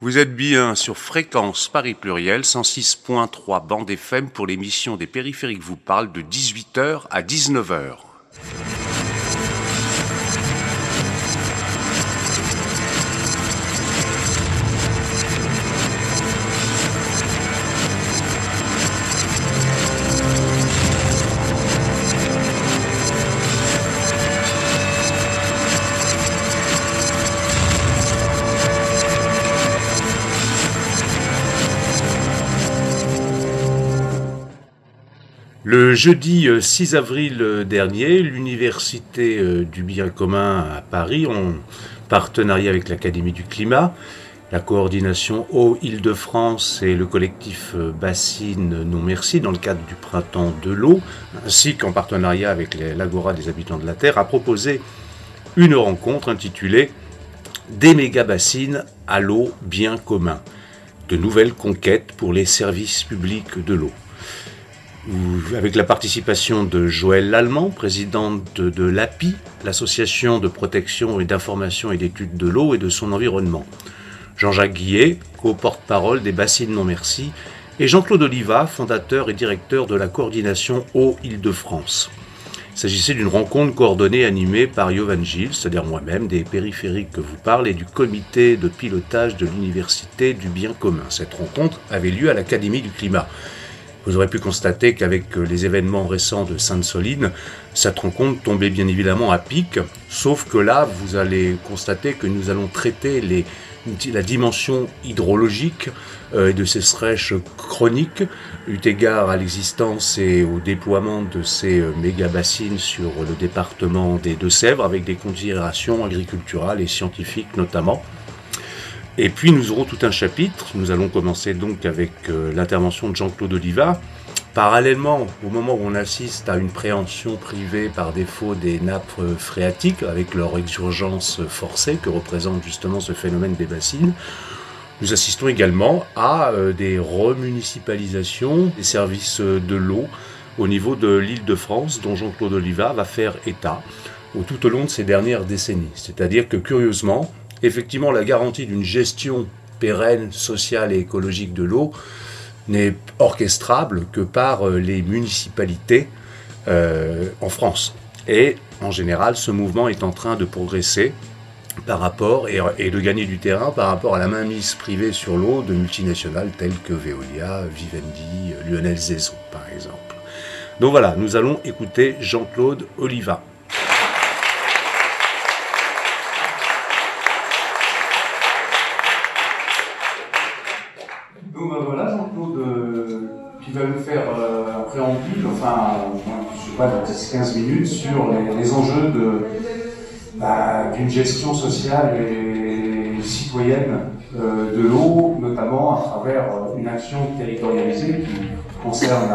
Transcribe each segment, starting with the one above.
Vous êtes bien sur Fréquence Paris Pluriel, 106.3 bande FM pour l'émission des périphériques vous parle de 18h à 19h. Jeudi 6 euh, avril euh, dernier, l'Université euh, du bien commun à Paris, en partenariat avec l'Académie du climat, la coordination Eau Île-de-France et le collectif Bassine Non Merci dans le cadre du Printemps de l'eau, ainsi qu'en partenariat avec l'Agora des habitants de la Terre, a proposé une rencontre intitulée Des méga-bassines à l'eau bien commun, de nouvelles conquêtes pour les services publics de l'eau avec la participation de Joël Lallemand, présidente de, l'API, l'association de protection et d'information et d'études de l'eau et de son environnement. Jean-Jacques Guillet, co-porte-parole des Bassines Non Merci, et Jean-Claude Oliva, fondateur et directeur de la coordination Eau Île-de-France. Il s'agissait d'une rencontre coordonnée animée par Yovan Gilles, c'est-à-dire moi-même, des périphériques que vous parlez, et du comité de pilotage de l'Université du bien commun. Cette rencontre avait lieu à l'Académie du climat. Vous aurez pu constater qu'avec euh, les événements récents de Sainte-Soline, cette rencontre tombait bien évidemment à pic, sauf que là, vous allez constater que nous allons traiter la dimension hydrologique euh, de ces sèches chroniques, eu égard à l'existence et au déploiement de ces euh, méga-bassines sur le département des Deux-Sèvres, avec des considérations agriculturales et scientifiques notamment. Et puis nous aurons tout un chapitre. Nous allons commencer donc avec euh, l'intervention de Jean-Claude Oliva. Parallèlement, au moment où on assiste à une préhension privée par défaut des nappes euh, phréatiques, avec leur exurgence forcée que représente justement ce phénomène des bassines, nous assistons également à euh, des remunicipalisations des services de l'eau au niveau de l'île de France, dont Jean-Claude Oliva va faire état tout au long de ces dernières décennies. C'est-à-dire que curieusement, effectivement, la garantie d'une gestion pérenne, sociale et écologique de l'eau n'est orchestrable que par euh, les municipalités euh, en France. Et en général, ce mouvement est en train de progresser par rapport et, de gagner du terrain par rapport à la mainmise privée sur l'eau de multinationales telles que Veolia, Vivendi, Lionel Zezo par exemple. Donc voilà, nous allons écouter Jean-Claude Oliva. Nous faire euh, un préambule, enfin, je sais pas, 10-15 minutes sur les, enjeux bah, d'une gestion sociale et citoyenne euh, de l'eau, notamment à travers euh, une action territorialisée qui concerne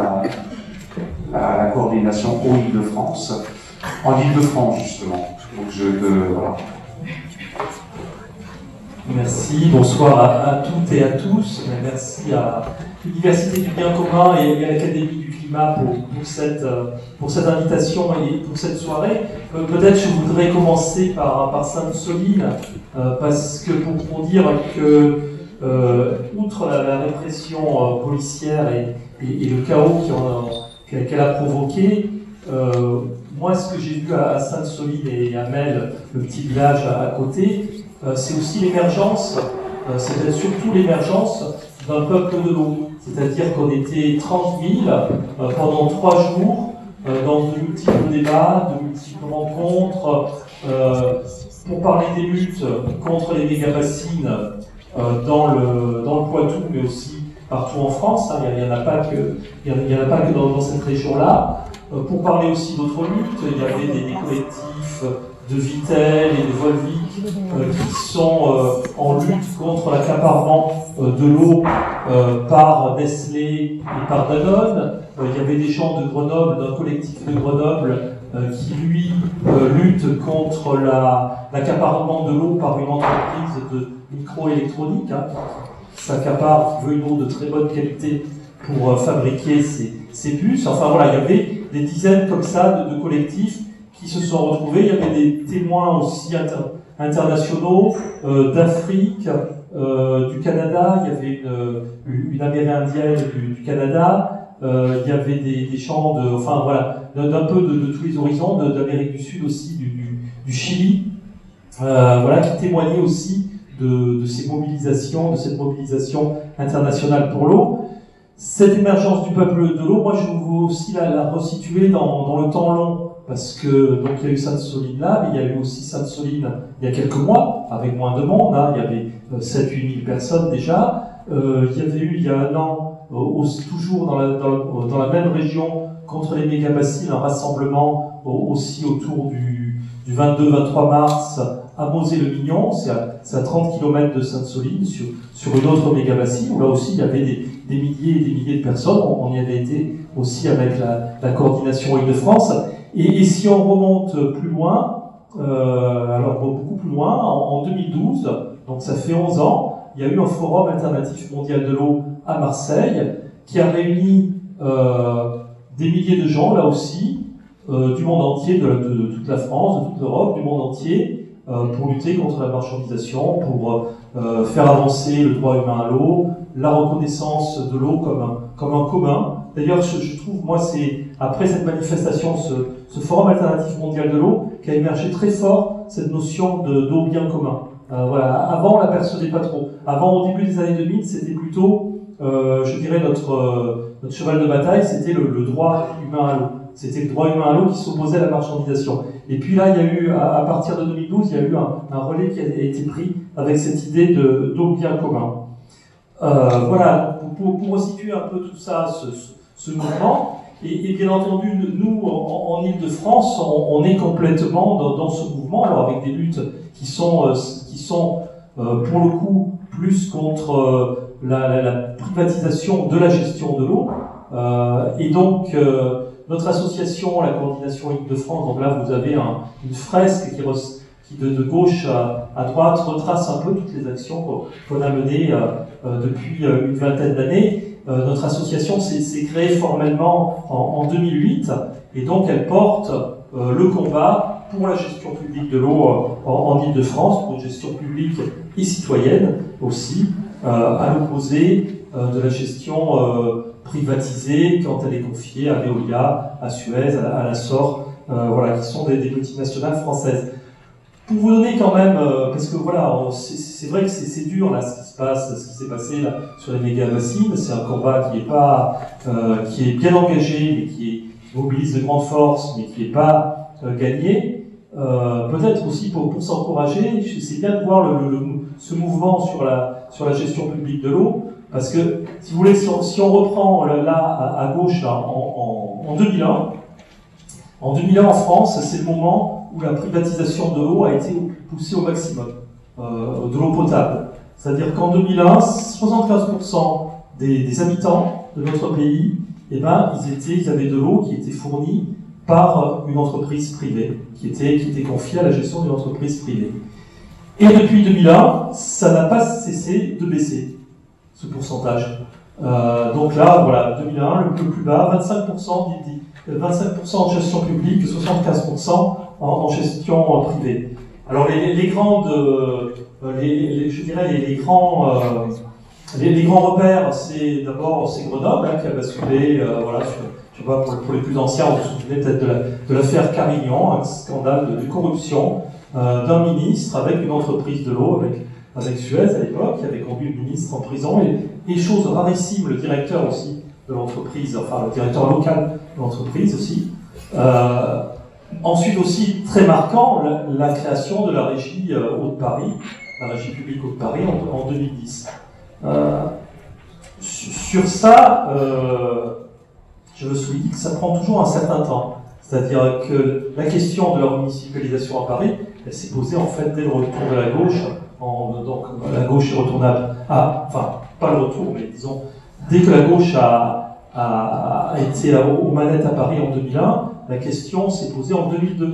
la, coordination Eau-Île-de-France, en Île-de-France justement. Donc je, voilà. Merci, bonsoir à, toutes et à tous. Merci à l'Université du bien commun et, l'Académie du climat pour, cette, pour cette invitation et pour cette soirée. Euh, peut-être je voudrais commencer par, Sainte-Soline, euh, parce que pour, dire que, euh, outre la, répression policière et, le chaos qu'elle a provoqué, moi, ce que j'ai vu à, Sainte-Soline et à Mel, le petit village à côté, euh, c'est aussi l'émergence, euh, c'est surtout l'émergence d'un peuple de l'eau. C'est-à-dire qu'on était 30 000 euh, pendant trois jours dans de multiples débats, de multiples rencontres, pour parler des luttes contre les méga-bassines dans, le, dans le Poitou, mais aussi partout en France. Hein. Il n'y en, a pas que, il en a pas que dans, cette région-là. pour parler aussi d'autres luttes, il y avait des, collectifs de Vitel et de Volvic euh, qui sont euh, en lutte contre l'accaparement euh, de l'eau par Nestlé et par Danone. il y avait des gens de Grenoble, d'un collectif de Grenoble, qui lui lutte contre l'accaparement de l'eau par une entreprise de microélectronique hein, s'accapare, qui veut une eau de très bonne qualité pour fabriquer ses, puces. Enfin voilà, il y avait des dizaines comme ça de collectifs qui se sont retrouvés. Il y avait des témoins aussi internationaux euh, d'Afrique, du Canada, il y avait une, une amérindienne du, Canada, il y avait des, des chants de, enfin voilà, d'un peu de, tous les horizons, d'Amérique du Sud aussi, du, Chili, voilà, qui témoignaient aussi de, ces mobilisations, de cette mobilisation internationale pour l'eau. Cette émergence du peuple de l'eau, moi je veux aussi la, resituer dans, le temps long, parce que donc il y a eu Sainte-Soline là, mais il y a eu aussi Sainte-Soline il y a quelques mois, avec moins de monde, hein, il y avait 7-8 000 personnes déjà. Euh, il y avait eu il y a un an, euh, toujours dans la, la même région, contre les méga-bassines, un rassemblement aussi autour du, du 22-23 mars à Mosée-le-Mignon, c'est à, 30 km de Sainte-Soline, sur, une autre méga-bassine, où là aussi il y avait des, milliers et des milliers de personnes. On, y avait été aussi avec la, coordination Île-de-France. Et, si on remonte plus loin, euh, alors beaucoup plus loin, en, 2012, donc ça fait 11 ans, il y a eu un forum alternatif mondial de l'eau à Marseille qui a réuni euh, des milliers de gens, là aussi, euh, du monde entier, de, toute la France, de toute l'Europe, du monde entier, pour lutter contre la marchandisation, pour faire avancer le droit humain à l'eau, la reconnaissance de l'eau comme un, comme un commun. D'ailleurs, je, trouve, moi, c'est après cette manifestation, ce, forum alternatif mondial de l'eau, qui a émergé très fort cette notion d'eau bien commun. Euh, voilà. Avant, on la percevait pas trop. Avant, au début des années 2000, c'était plutôt, euh, je dirais, notre, euh, notre cheval de bataille, c'était le, droit humain à l'eau. C'était le droit humain à l'eau qui s'opposait à la marchandisation. Et puis là, il y a eu, à, partir de 2012, il y a eu un, relais qui a été pris avec cette idée d'eau bien commun. Voilà, pour, pour, resituer un peu tout ça, ce mouvement, et, bien entendu, nous, en, en Ile-de-France, on, est complètement dans, ce mouvement, alors avec des luttes qui sont, euh, qui sont euh, pour le coup, plus contre euh, la, privatisation de la gestion de l'eau. Et donc, notre association, la coordination Ile-de-France, donc là, vous avez un, une fresque qui, de, gauche à, droite retrace un peu toutes les actions qu'on a menées depuis une vingtaine d'années. Euh, notre association s'est créée formellement en, en, 2008 et donc elle porte le combat pour la gestion publique de l'eau en, en Ile-de-France, pour une gestion publique et citoyenne aussi, à l'opposé de la gestion privatisée quand elle est confiée à Veolia, à Suez, à, la SOR, voilà, qui sont des, des multinationales françaises pour vous donner quand même, euh, parce que voilà, c'est vrai que c'est dur là ce qui se passe, ce qui s'est passé sur les méga bassines. C'est un combat qui est pas, euh, qui est bien engagé, mais qui, mobilise de grandes forces, mais qui n'est pas euh, gagné. Peut-être aussi pour, s'encourager, c'est bien de voir ce mouvement sur la gestion publique de l'eau, parce que si vous voulez, si on, reprend là à, gauche en 2001, en 2001 en France, c'est le moment où la privatisation de l'eau a été poussée au maximum, euh, de l'eau potable. C'est-à-dire qu'en 2001, 75% des, habitants de notre pays, eh ben, ils, avaient de l'eau qui était fournie par une entreprise privée, qui était, qui était confiée à la gestion d'une entreprise privée. Et depuis 2001, ça n'a pas cessé de baisser, ce pourcentage. Euh, donc là, voilà, 2001, le plus bas, 25%, 25 en gestion publique, 75% en, gestion privée. Alors les, les euh, je dirais les, grands, euh, les, grands repères, c'est d'abord c'est Grenoble hein, qui a basculé, euh, voilà, pour, les plus anciens, on se souvenez peut-être de l'affaire la, Carignan, un scandale de, corruption d'un ministre avec une entreprise de l'eau, avec, avec Suez à l'époque, qui avait conduit le ministre en prison, et, et chose rarissime, le directeur aussi de l'entreprise, enfin le directeur local de l'entreprise aussi. Ensuite aussi, très marquant, la, création de la régie euh, Haute-Paris, la régie publique Haute-Paris en, 2010. Euh, sur ça, euh, je me dit que ça prend toujours un certain temps. C'est-à-dire que la question de leur municipalisation à Paris, elle s'est posée en fait dès le retour de la gauche. Donc la gauche est retournable à, enfin pas le retour, mais disons, dès que la gauche a, a été aux manettes à Paris en 2001, la question s'est posée en 2002.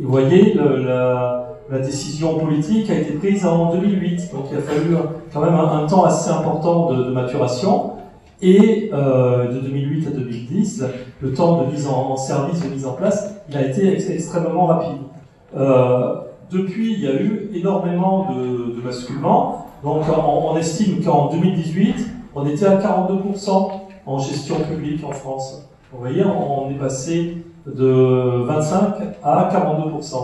Et vous voyez, la, décision politique a été prise en 2008. Donc il a fallu quand même un, temps assez important de, maturation. Et euh, de 2008 à 2010, le temps de mise en, service, de mise en place, il a été extrêmement rapide. Euh, depuis, il y a eu énormément de, de basculements. Donc on, estime qu'en 2018, on était à 42% en gestion publique en France. Vous voyez, on est passé de 25 à 42%.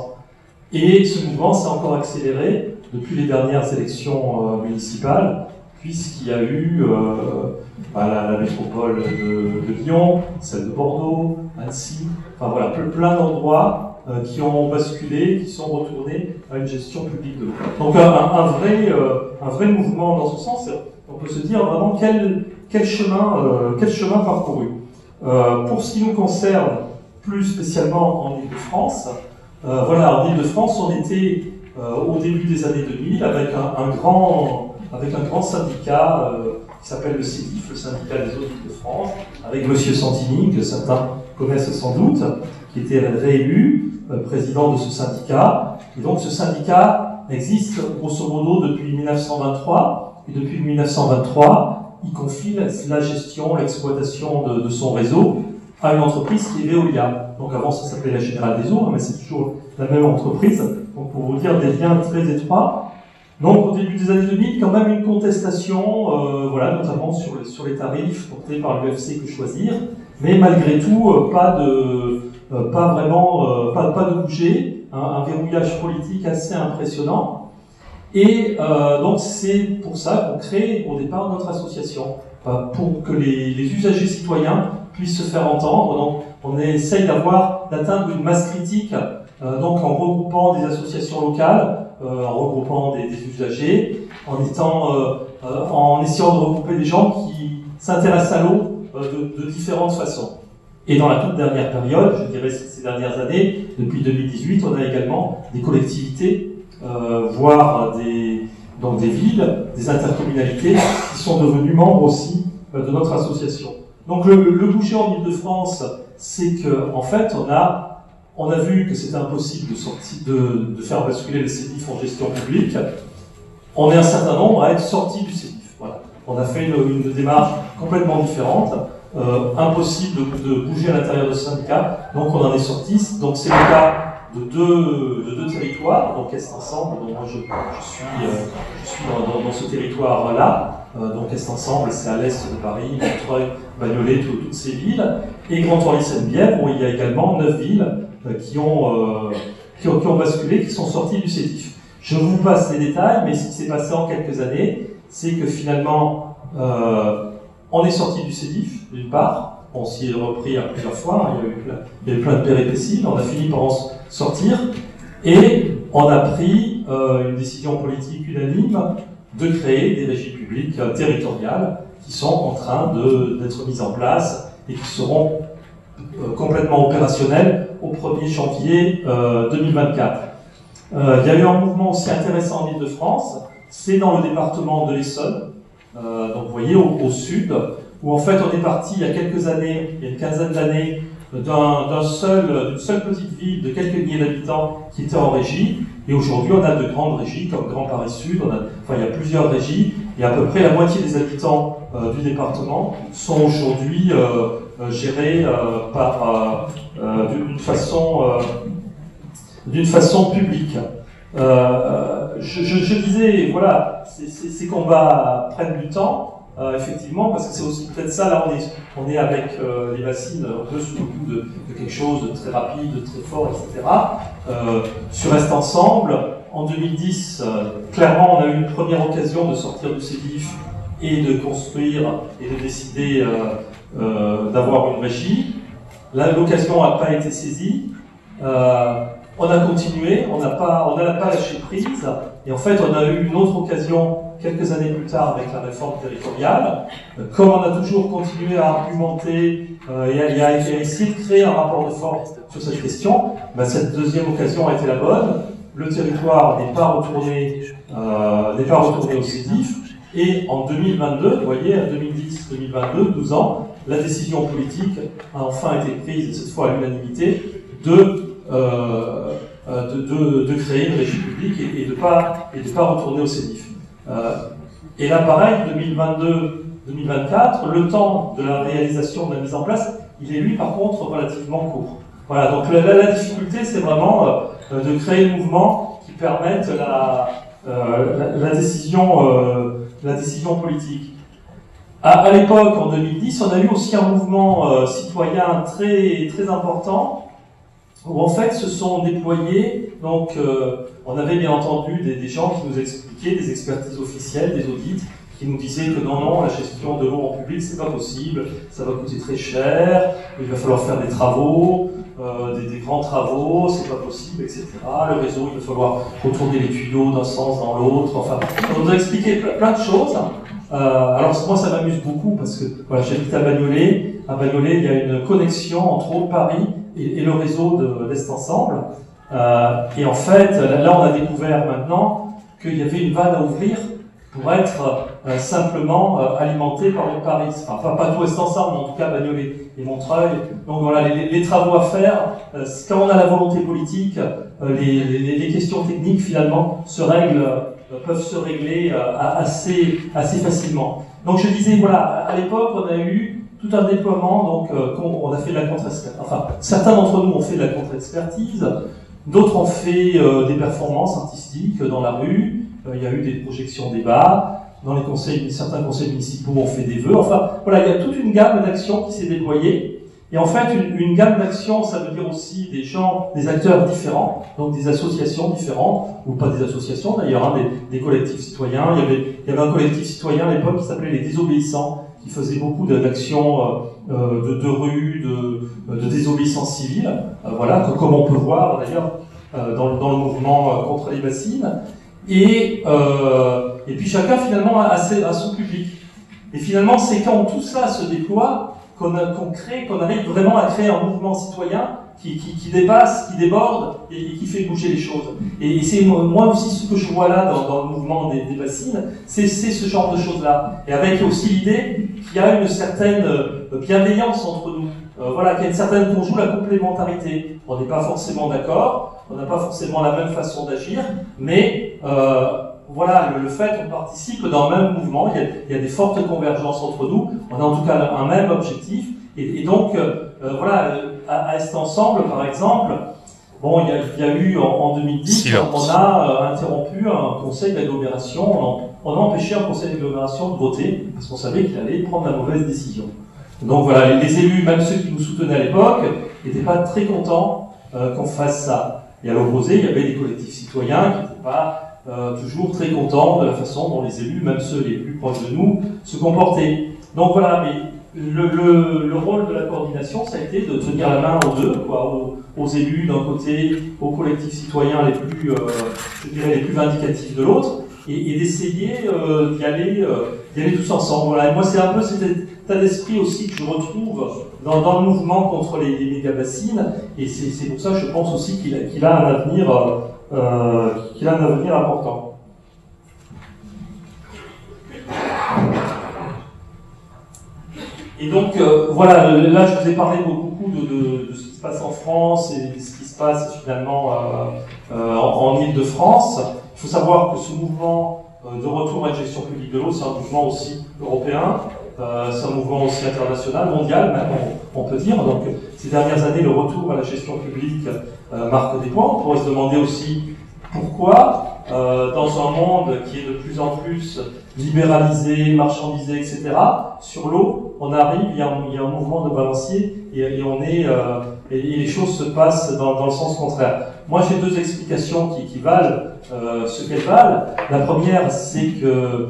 Et ce mouvement s'est encore accéléré depuis les dernières élections euh, municipales, puisqu'il y a eu euh, bah, la, métropole de, Lyon, celle de Bordeaux, Annecy, enfin voilà, plein d'endroits euh, qui ont basculé, qui sont retournés à une gestion publique de. Donc un, vrai, mouvement dans ce sens, on peut se dire vraiment quel chemin parcouru. Pour ce qui nous concerne, plus spécialement en Ile-de-France, voilà, en Ile-de-France, on était euh, au début des années 2000 avec un, grand, avec un grand syndicat euh, qui s'appelle le CEDIF, le syndicat des eaux de France, avec M. Santini, que certains connaissent sans doute, qui était réélu euh, président de ce syndicat. Et donc ce syndicat existe grosso modo depuis 1923, et depuis 1923, il confie la gestion, l'exploitation de, son réseau à une entreprise qui est Veolia. Donc avant ça s'appelait la Générale des Eaux, mais c'est toujours la même entreprise. Donc pour vous dire des liens très étroits. Donc au début des années 2000, quand même une contestation, euh, voilà, notamment sur, les, sur les tarifs portés par l'UFC que choisir, mais malgré tout, euh, pas de, euh, pas vraiment, pas, pas de bouger, un, verrouillage politique assez impressionnant. Et donc c'est pour ça qu'on crée au départ notre association, pour que les, les usagers citoyens puissent se faire entendre. Donc on essaye d'avoir, d'atteindre une masse critique euh, donc en regroupant des associations locales, euh, en regroupant des, usagers, en, étant, euh, en essayant de regrouper des gens qui s'intéressent à l'eau de, de, différentes façons. Et dans la toute dernière période, je dirais ces dernières années, depuis 2018, on a également des collectivités, voire des, des villes, des intercommunalités qui sont devenues membres aussi de notre association. Donc le, le bouger en Ile-de-France, c'est qu'en en fait, on a on a vu que c'était impossible de, faire basculer le CEDIF en gestion publique. On est un certain nombre à être sortis du CEDIF. On a fait une, démarche complètement différente. Euh, impossible de, bouger à l'intérieur de ce syndicat, donc on en est sorti. Donc c'est le cas de deux, de deux territoires, donc Est Ensemble, donc moi je, suis, euh, dans, ce territoire-là, euh, donc Est Ensemble, c'est à l'est de Paris, Montreuil, Bagnolet, toutes ces villes, et Grand Orly Seine-Bièvre, où il y a également neuf villes euh, qui, ont, qui, ont, qui, basculé, qui sont sortis du CETIF. Je vous passe les détails, mais ce qui s'est passé en quelques années, c'est que finalement, on est sorti du CEDIF, d'une part, on s'y est repris à plusieurs fois, il y, a eu plein, il y de péripéties, on a fini par en sortir, et on a pris euh, une décision politique unanime de créer des régies publiques euh, territoriales qui sont en train d'être mises en place et qui seront euh, complètement opérationnelles au 1er janvier 2024. il y a eu un mouvement aussi intéressant en Ile-de-France, c'est dans le département de l'Essonne, donc vous voyez au sud, où en fait on est parti il y a quelques années, il y a une quinzaine d'années, d'un seul, d'une seule petite ville de quelques milliers d'habitants qui était en régie, et aujourd'hui on a de grandes régies comme Grand Paris Sud, enfin il y a plusieurs régies, et à peu près la moitié des habitants euh, du département sont aujourd'hui euh, euh, gérés par d'une façon d'une façon publique. Je, disais, voilà, ces combats prennent du temps, euh, effectivement, parce que c'est aussi peut-être ça, là on est, avec euh, les bassines un peu sous le coup de, quelque chose de très rapide, de très fort, etc. Euh, sur Reste Ensemble, en 2010, clairement on a eu une première occasion de sortir du CEDIF et de construire et de décider d'avoir une régie. Là, l'occasion n'a pas été saisie. on a continué, on n'a pas, on pas lâché prise, et en fait on a eu une autre occasion quelques années plus tard avec la réforme territoriale, euh, comme on a toujours continué à argumenter euh, et, à, essayer de créer un rapport de force sur cette question, bah, cette deuxième occasion a été la bonne. Le territoire n'est pas retourné, euh, n'est pas retourné au CEDIF. Et en 2022, vous voyez, en 2010-2022, 12 ans, la décision politique a enfin été prise, cette fois à l'unanimité, de, euh, de, de, de, créer une régie publique et, et de ne pas, pas retourner au CEDIF. Euh, et là, pareil, 2022-2024, le temps de la réalisation de la mise en place, il est lui, par contre, relativement court. Voilà, donc la, difficulté, c'est vraiment euh, de créer le mouvement qui permette la, la, décision, la décision politique. À, l'époque, en 2010, on a eu aussi un mouvement citoyen très, très important où en fait se sont déployés, donc on avait bien entendu des, gens qui nous expliquaient, des expertises officielles, des audits, qui nous disait que non, non, la gestion de l'eau en public, c'est pas possible, ça va coûter très cher, il va falloir faire des travaux, euh, des, grands travaux, c'est pas possible, etc. Le réseau, il va falloir retourner les tuyaux d'un sens dans l'autre. Enfin, on nous a expliqué plein de choses. Euh, alors moi, ça m'amuse beaucoup parce que voilà, j'habite à Bagnolet. À Bagnolet, il y a une connexion entre Paris et, le réseau de l'Est Ensemble. Euh, et en fait, là, on a découvert maintenant qu'il y avait une vanne à ouvrir pour être euh, simplement euh, alimenté par le Paris. Enfin, pas, tout est ensemble, mais en tout cas Bagnolet et Montreuil. Donc voilà, les, travaux à faire. Euh, quand on a la volonté politique, les, les, questions techniques finalement se règlent, peuvent se régler assez, assez facilement. Donc je disais, voilà, à l'époque, on a eu tout un déploiement, donc on a fait de la contre-expertise. Enfin, certains d'entre nous ont fait de la contre-expertise, d'autres ont fait des performances artistiques dans la rue, euh, il y a eu des projections débats. Dans les conseils, certains conseils municipaux ont fait des vœux. Enfin, voilà, il y a toute une gamme d'actions qui s'est déployée. Et en fait, une, gamme d'actions, ça veut dire aussi des gens, des acteurs différents, donc des associations différentes, ou pas des associations d'ailleurs, hein, des, des, collectifs citoyens. Il y, avait, il y avait un collectif citoyen à l'époque qui s'appelait les Désobéissants, qui faisait beaucoup d'actions euh, euh, de, rue, de, désobéissance civile, voilà, comme on peut voir d'ailleurs dans, le mouvement contre les bassines. Et, euh, et puis chacun finalement a, son public. Et finalement, c'est quand tout ça se déploie qu'on crée, qu'on arrive vraiment à créer un mouvement citoyen qui, qui, dépasse, qui déborde et, qui fait bouger les choses. Et, c'est moi aussi ce que je vois là dans, le mouvement des, des bassines, c'est ce genre de choses-là. Et avec aussi l'idée qu'il y a une certaine bienveillance entre nous. Euh, voilà, qu'il y a une certaine, qu'on joue la complémentarité. On n'est pas forcément d'accord, on n'a pas forcément la même façon d'agir, mais euh, voilà, le, fait qu'on participe dans le même mouvement, il y, a, il y, a, des fortes convergences entre nous, on a en tout cas un même objectif, et, donc euh, voilà, à, Est Ensemble par exemple, bon, il y a, il y a eu en, 2010, on a interrompu un conseil d'agglomération, on, a empêché un conseil d'agglomération de voter parce qu'on savait qu'il allait prendre la mauvaise décision. Donc voilà, les, élus, même ceux qui nous soutenaient à l'époque, n'étaient pas très contents euh, qu'on fasse ça. Et à l'opposé, il y avait des collectifs citoyens qui n'étaient pas euh, toujours très contents de la façon dont les élus, même ceux les plus proches de nous, se comportaient. Donc voilà, mais le, le, le rôle de la coordination, ça a été de tenir la main aux deux, quoi, aux, élus d'un côté, aux collectifs citoyens les plus, euh, je dirais, les plus vindicatifs de l'autre, et, et d'essayer euh, d'y aller, euh, aller tous ensemble. Voilà. Et moi, c'est un peu cet état d'esprit aussi que je retrouve dans, dans le mouvement contre les, les méga-bassines, et c'est pour ça je pense aussi qu'il a, qu'il a un avenir, euh, qu'il a un avenir important. Et donc, euh, voilà, là, je vous ai parlé beaucoup de, ce qui se passe en France et ce qui se passe finalement euh, euh en, en Ile-de-France. Il faut savoir que ce mouvement de retour à la gestion publique de l'eau, c'est un mouvement aussi européen, c'est un mouvement aussi international, mondial même, on, peut dire. Donc, ces dernières années, le retour à la gestion publique marque des points. On pourrait se demander aussi pourquoi, dans un monde qui est de plus en plus libéralisé, marchandisé, etc., sur l'eau, on arrive, il y, a un, mouvement de balancier et, on est, euh, et, les choses se passent dans, le sens contraire. Moi, j'ai deux explications qui, valent euh, ce qu'elles valent. La première, c'est que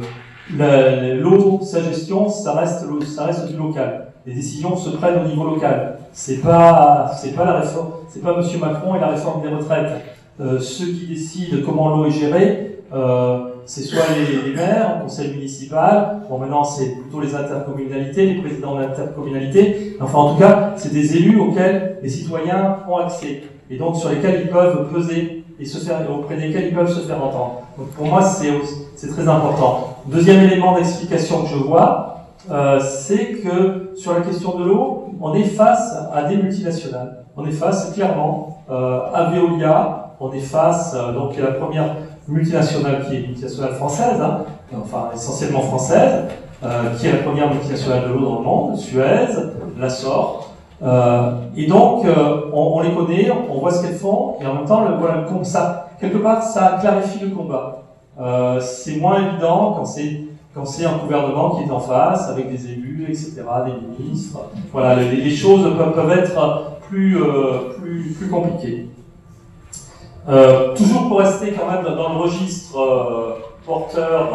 l'eau, sa gestion, ça reste, ça reste du local. Les décisions se prennent au niveau local. C'est pas, c'est pas la réforme, c'est pas Monsieur Macron et la réforme des retraites. Euh, ceux qui décident comment l'eau est gérée, euh, c'est soit les, maires, le conseil municipal, bon maintenant c'est plutôt les intercommunalités, les présidents d'intercommunalités, enfin en tout cas c'est des élus auxquels les citoyens ont accès et donc sur lesquels ils peuvent peser et se faire, auprès desquels ils peuvent se faire entendre. Donc pour moi c'est très important. Deuxième élément d'explication que je vois, euh, c'est que sur la question de l'eau, on est face à des multinationales. On est face clairement à Veolia, on est face, euh, donc la première multinationale qui est multinationale française, hein, enfin essentiellement française, euh, qui est la première multinationale de l'eau dans le monde, Suez, la sort. Euh, et donc, on, les connaît, on voit ce qu'elles font, et en même temps, voilà, comme ça, quelque part, ça clarifie le combat. C'est moins évident quand c'est quand c'est un gouvernement qui est en face avec des élus, etc., des ministres. Voilà, les, choses peuvent, être plus, plus, plus compliquées. Euh, toujours pour rester quand même dans le registre euh, porteur,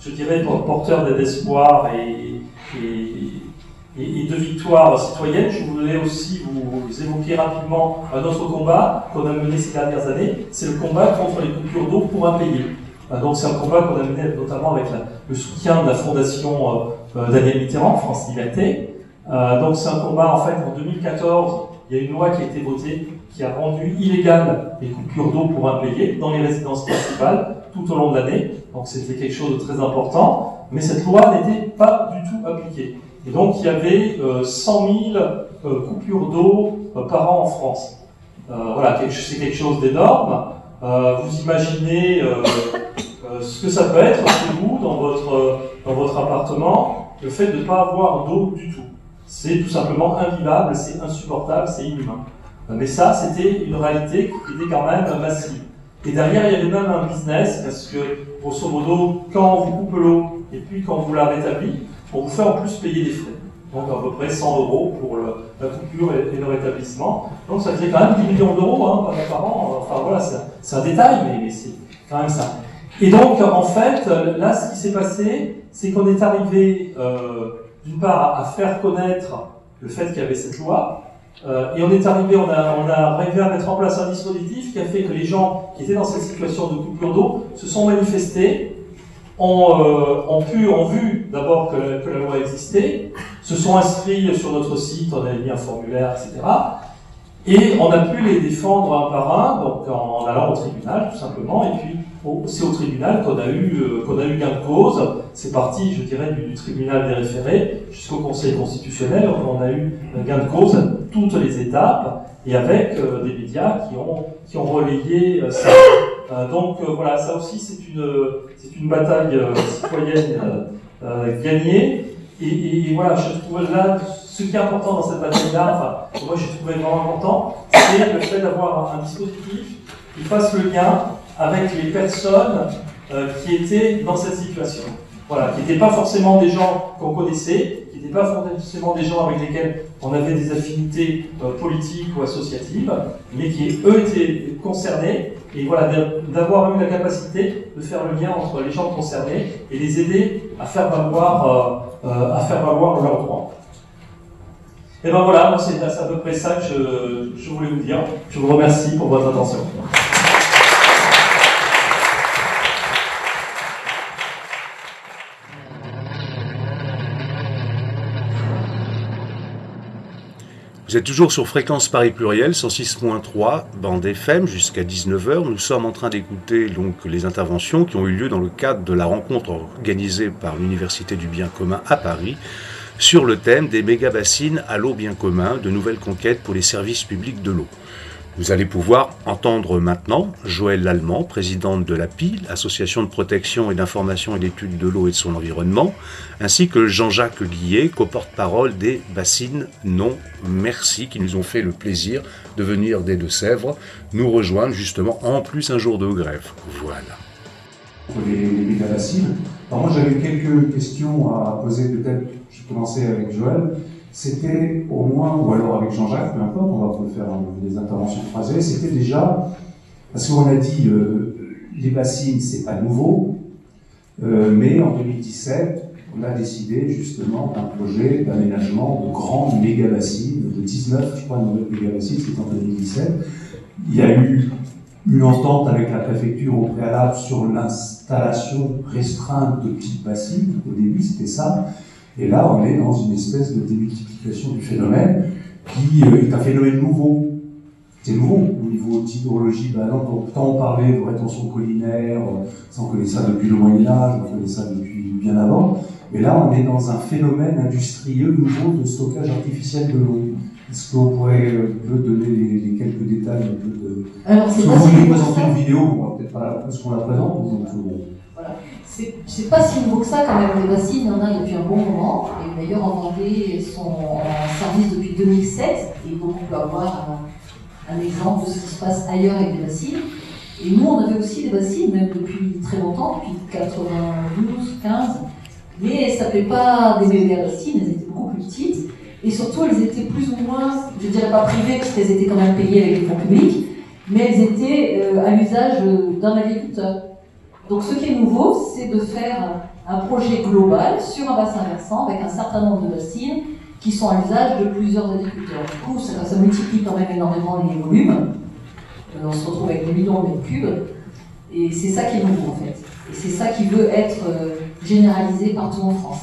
je dirais porteur d'espoir et, de victoire citoyenne, je voulais aussi vous évoquer rapidement un autre combat qu'on a mené ces dernières années, c'est le combat contre les coupures d'eau pour impayés. Euh, donc c'est un combat qu'on a mené notamment avec le soutien de la fondation euh, euh, Daniel Mitterrand, France Liberté. donc c'est un combat en fait en 2014, il y a une loi qui a été votée qui a rendu illégales les coupures d'eau pour impayés dans les résidences principales tout au long de l'année. Donc c'était quelque chose de très important, mais cette loi n'était pas du tout appliquée. Et donc il y avait 100 000 coupures d'eau par an en France. voilà, c'est quelque chose d'énorme. vous imaginez euh, ce que ça peut être chez vous, dans votre, dans votre appartement, le fait de ne pas avoir d'eau du tout. C'est tout simplement invivable, c'est insupportable, c'est inhumain. Mais ça, c'était une réalité qui était quand même massive. Et derrière, il y avait même un business, parce que, grosso modo, quand on vous coupe l'eau, et puis quand vous la rétablit, on vous fait en plus payer des frais. Donc à peu près 100 euros pour la coupure et, le rétablissement. Donc ça faisait quand même 10 millions d'euros hein, par an. Enfin voilà, c'est un détail, mais, mais c'est quand même ça. Et donc, en fait, là, ce qui s'est passé, c'est qu'on est arrivé, euh, d'une part, à faire connaître le fait qu'il y avait cette loi, euh, et on est arrivé, on a, on arrivé à mettre en place un dispositif qui a fait que les gens qui étaient dans cette situation de coupure d'eau se sont manifestés, ont, euh, pu, ont vu d'abord que, la loi existait, se sont inscrits sur notre site, on avait mis un formulaire, etc. Et on a pu les défendre un par un, donc en, allant au tribunal tout simplement, et puis c'est au tribunal qu'on a eu euh, qu'on a eu gain de cause. C'est parti, je dirais, du, tribunal des référés jusqu'au Conseil constitutionnel. On a eu gain de cause à toutes les étapes et avec euh, des médias qui ont qui ont relayé euh, ça. donc voilà, ça aussi c'est une c'est une bataille citoyenne gagnée. Et, voilà, je trouve là ce qui est important dans cette bataille-là, enfin, moi j'ai trouvé vraiment important, c'est le fait d'avoir un dispositif qui fasse le lien avec les personnes euh, qui étaient dans cette situation. Voilà, qui n'étaient pas forcément des gens qu'on connaissait, qui n'étaient pas forcément des gens avec lesquels on avait des affinités euh, politiques ou associatives, mais qui eux étaient concernés, et voilà, d'avoir eu la capacité de faire le lien entre les gens concernés et les aider à faire valoir, euh, à faire valoir leurs droits. Et ben voilà, c'est à peu près ça que je, voulais vous dire. Je vous remercie pour votre attention. Vous êtes toujours sur Fréquence Paris Pluriel, 106.3, bande FM, jusqu'à 19h. Nous sommes en train d'écouter donc les interventions qui ont eu lieu dans le cadre de la rencontre organisée par l'Université du Bien Commun à Paris sur le thème des méga-bassines à l'eau bien commun, de nouvelles conquêtes pour les services publics de l'eau. Vous allez pouvoir entendre maintenant Joël Lallemand, présidente de l'API, l'Association de protection et d'information et d'études de l'eau et de son environnement, ainsi que Jean-Jacques Guillet, co-porte-parole des Bassines Non Merci, qui nous ont fait le plaisir de venir des Deux-Sèvres nous rejoindre justement en plus un jour de grève. Voilà. Les, moi j'avais quelques questions à poser peut-être commencer avec Joël, c'était au moins, ou alors avec Jean-Jacques, peu importe, on va faire des interventions croisées, c'était déjà, parce qu'on a dit, euh, les bassines, c'est pas nouveau, euh, mais en 2017, on a décidé justement d'un projet d'aménagement de grandes méga-bassines, de 19, je crois, nouvelles méga-bassines, c'était en 2017. Il y a eu une entente avec la préfecture au préalable sur l'installation restreinte de petites bassines. Au début, c'était ça. Et là, on est dans une espèce de démultiplication du phénomène qui euh, est un phénomène nouveau. C'est nouveau au niveau d'hydrologie. Ben non, tant on parlait de rétention collinaire, ça on connaît ça depuis le Moyen-Âge, on connaît ça depuis bien avant. Mais là, on est dans un phénomène industriel nouveau de stockage artificiel de l'eau. Est-ce qu'on pourrait euh, donner les, quelques détails un peu de. Alors, c'est vous voulez présenter une vidéo, on va peut-être pas parce qu'on la présente. Donc, voilà c'est pas si nouveau que ça quand même. Les bassines, il y en a depuis un bon moment. Et d'ailleurs, en Vendée, sont en service depuis 2007. Et donc, on peut avoir un, exemple de ce qui se passe ailleurs avec les bassines. Et nous, on avait aussi des bassines, même depuis très longtemps, depuis 92, 15, mais ça ne pas des bébés bassines, elles étaient beaucoup plus petites, et surtout elles étaient plus ou moins, je ne dirais pas privées, parce qu'elles étaient quand même payées avec des fonds publics, mais elles étaient euh, à l'usage d'un agriculteur. Donc ce qui est nouveau, c'est de faire un projet global sur un bassin versant avec un certain nombre de bassines qui sont à l'usage de plusieurs agriculteurs. Du coup, ça, multiplie quand même énormément les volumes. Euh, on se retrouve avec des millions de mètres cubes. Et c'est ça qui est nouveau en fait. Et c'est ça qui veut être euh, généralisé partout en France.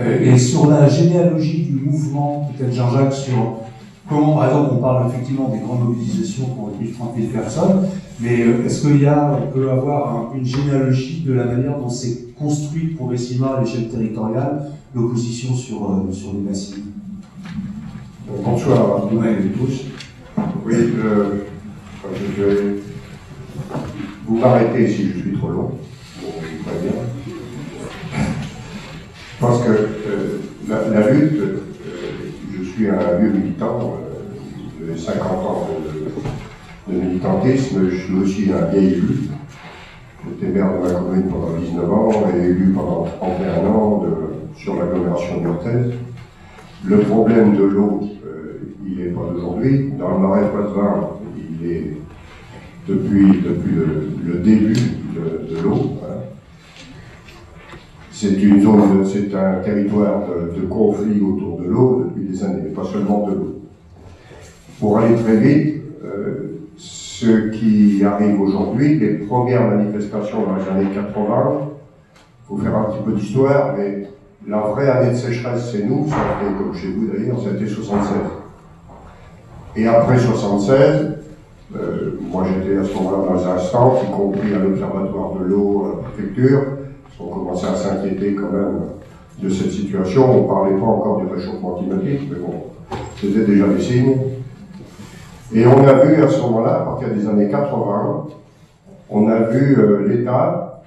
Et sur la généalogie du mouvement, peut-être Jean-Jacques, sur comment, par exemple, on parle effectivement des grandes mobilisations pour 30 000 personnes, mais euh, est-ce qu'il y a, on peut avoir une généalogie de la manière dont s'est construite progressivement à l'échelle territoriale l'opposition sur, euh, sur les bassines? Bonsoir à vous et tous. Oui, je vais vous m'arrêtez si je suis trop long. très bien. Je pense que euh, la, lutte, je suis un vieux militant, de 50 ans de, militantisme, je suis aussi un vieil élu. J'étais maire de ma commune pendant 19 ans et élu pendant 31 ans sur l'agglomération de Le problème de l'eau, euh, il n'est pas d'aujourd'hui. Dans le marais poitevin, il est depuis, depuis le, début de, l'eau. Hein. C'est une zone, c'est un territoire de, conflit autour de l'eau depuis des années, pas seulement de l'eau. Pour aller très vite, euh, ce qui arrive aujourd'hui, les premières manifestations dans les années 80, il faut faire un petit peu d'histoire, mais la vraie année de sécheresse, c'est nous, ça comme chez vous d'ailleurs, c'était 76. Et après 76, euh, moi j'étais à ce moment-là dans les instances, y compris à l'Observatoire de l'eau, à la préfecture, on commençait à s'inquiéter quand même de cette situation. On ne parlait pas encore du réchauffement climatique, mais bon, c'était déjà des signes. Et on a vu à ce moment-là, à partir des années 80, on a vu euh, l'État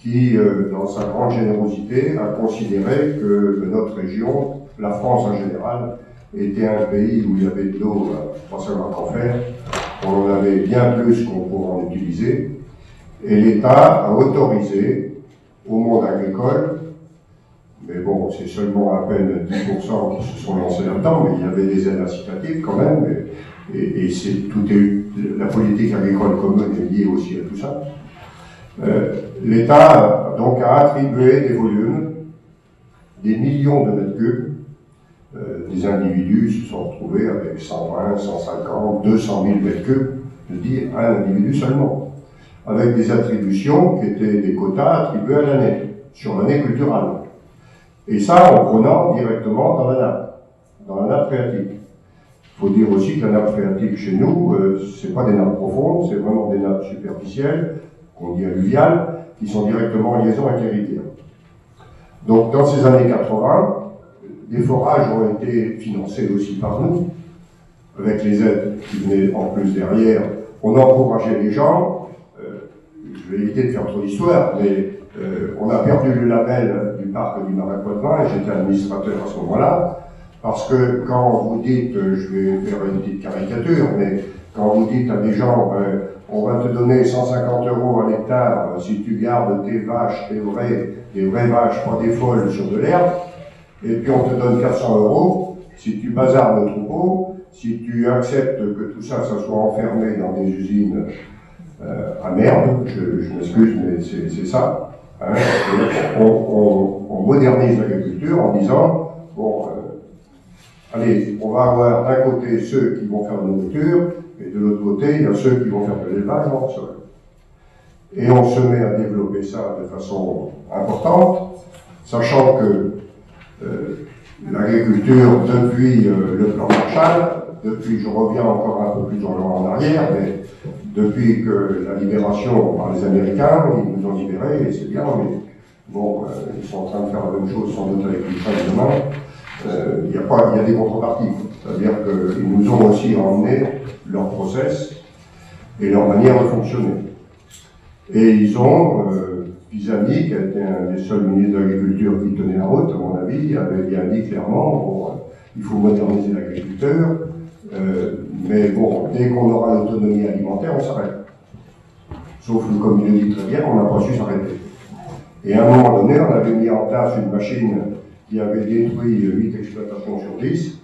qui, euh, dans sa grande générosité, a considéré que notre région, la France en général, était un pays où il y avait de l'eau, pas seulement qu'en faire, on en avait bien plus qu'on pourrait en utiliser, et l'État a autorisé au monde agricole, mais bon, c'est seulement à peine 10% qui se sont lancés là-dedans, mais il y avait des aides incitatives quand même, c'est tout la politique agricole commune est liée aussi à tout ça. Euh, L'État donc a attribué des volumes, des millions de mètres cubes, euh, des individus se sont retrouvés avec 120, 150, 200 000 mètres cubes, je dis un individu seulement, avec des attributions qui étaient des quotas attribués à l'année, sur l'année culturelle. Et ça en prenant directement dans la nappe, dans la nappe phréatique. Faut dire aussi que la nappe phréatique chez nous, euh, c'est pas des nappes profondes, c'est vraiment des nappes superficielles, qu'on dit alluviales, qui sont directement en liaison avec les rivières. Donc dans ces années 80, les forages ont été financés aussi par nous, avec les aides qui venaient en plus derrière. On a encouragé les gens. Euh, je vais éviter de faire trop d'histoire, mais euh, on a perdu le label du parc du Marais Poitevin, et j'étais administrateur à ce moment-là, parce que quand vous dites, euh, je vais faire une petite caricature, mais quand vous dites à des gens, on va te donner 150 euros à l'hectare si tu gardes tes vaches, tes vraies, des vraies vaches, pas des folles sur de l'herbe, et puis on te donne 400 euros si tu bazardes le troupeau, si tu acceptes que tout ça, ça soit enfermé dans des usines euh, à merde, je, m'excuse, mais c'est ça. Hein. on, modernise l'agriculture en disant, bon, euh, allez, on va avoir d'un côté ceux qui vont faire de la nourriture, et de l'autre côté, il y a ceux qui vont faire de l'élevage en sol. Et on se met à développer ça de façon importante, sachant que euh, l'agriculture depuis euh, le plan Marshall, depuis, je reviens encore un peu plus en arrière, mais depuis que la libération par les Américains, ils nous ont libérés, et c'est bien, mais bon, euh, ils sont en train de faire la même chose sans doute avec l'Ukraine demain. Il y, a des contreparties. C'est-à-dire qu'ils nous ont aussi emmené leur process et leur manière de fonctionner. Et ils ont, Pisani, qui a été un des seuls ministres de l'Agriculture qui tenait la route, à mon avis, avait bien dit clairement, euh, il faut moderniser l'agriculteur, Euh, mais bon, dès qu'on aura l'autonomie alimentaire, on s'arrête. Sauf que, comme il le dit très bien, on n'a pas su s'arrêter. Et à un moment donné, on avait mis en place une machine qui avait détruit 8 exploitations sur 10.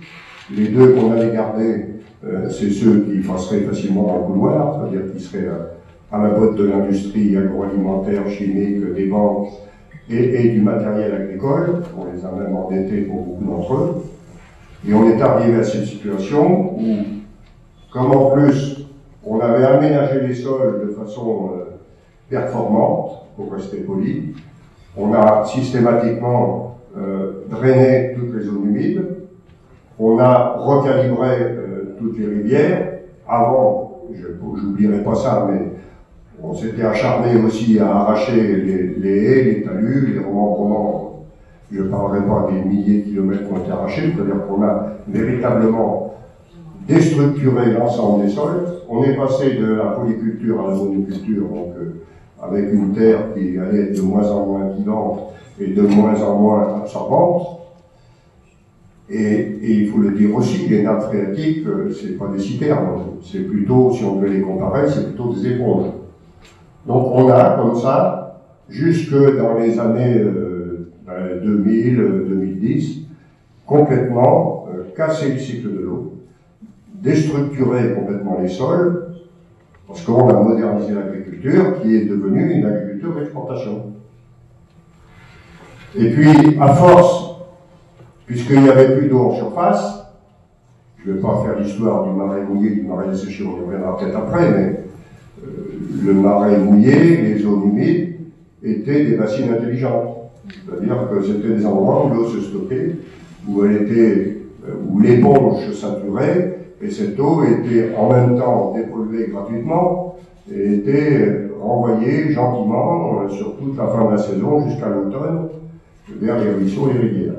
Les deux qu'on allait garder, euh, c'est ceux qui passeraient facilement dans le couloir, c'est-à-dire qui seraient euh, à la botte de l'industrie agroalimentaire, chimique, des banques et, du matériel agricole. On les a même endettés pour beaucoup d'entre eux. Et on est arrivé à cette situation où, comme en plus on avait aménagé les sols de façon euh, performante, pour rester poli, on a systématiquement euh, drainé toutes les zones humides, on a recalibré euh, toutes les rivières. Avant, je n'oublierai pas ça, mais on s'était acharné aussi à arracher les, les haies, les talus, les remembrements. Je ne parlerai pas des milliers de kilomètres qui ont été arrachés, c'est-à-dire qu'on a véritablement déstructuré l'ensemble des sols. On est passé de la polyculture à la monoculture, donc euh, avec une terre qui allait être de moins en moins vivante et de moins en moins absorbante. Et, il faut le dire aussi, les nappes phréatiques, euh, c'est pas des citernes, c'est plutôt, si on veut les comparer, c'est plutôt des éponges. Donc on a comme ça, jusque dans les années 2000, euh, 2010, ben, complètement euh, cassé le cycle de l'eau, déstructuré complètement les sols, parce qu'on a modernisé l'agriculture qui est devenue une agriculture d'exportation. Et puis, à force, puisqu'il n'y avait plus d'eau en surface, je ne vais pas faire l'histoire du marais mouillé, du marais desséché, on y reviendra peut-être après, mais euh, le marais mouillé, les zones humides, étaient des bassines intelligentes. C'est-à-dire que c'était des endroits où l'eau se stockait, où elle était, euh, où l'éponge se saturait, et cette eau était en même temps dépolluée gratuitement et était renvoyée gentiment euh, sur toute la fin de la saison jusqu'à l'automne vers les ruisseaux et les rivières.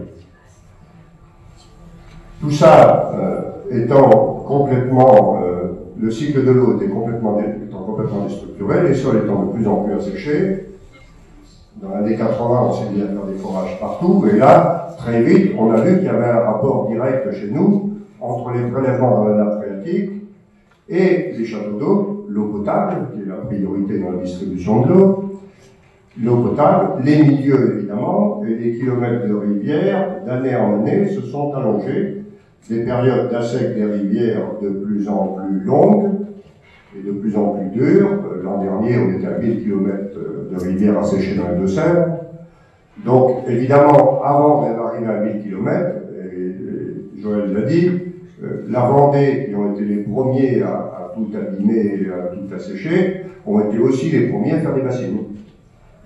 Tout ça euh, étant complètement, euh, le cycle de l'eau complètement, étant complètement déstructuré, les sols étant de plus en plus asséchés. Dans l'année 80, on s'est mis à faire des forages partout, et là, très vite, on a vu qu'il y avait un rapport direct chez nous entre les prélèvements dans la nappe phréatique et les châteaux d'eau, l'eau potable, qui est la priorité dans la distribution de l'eau, l'eau potable, les milieux évidemment, et les kilomètres de rivières, d'année en année, se sont allongés. Des périodes d'assec des rivières de plus en plus longues et de plus en plus dures. Euh, l'an dernier, on était à 1000 km de rivières asséchées dans les Deux-Sèvres. Donc, évidemment, avant d'arriver à 1000 km, et Joël l'a dit, euh, la Vendée, qui ont été les premiers à, tout abîmer et à tout assécher, ont été aussi les premiers à faire des bassines.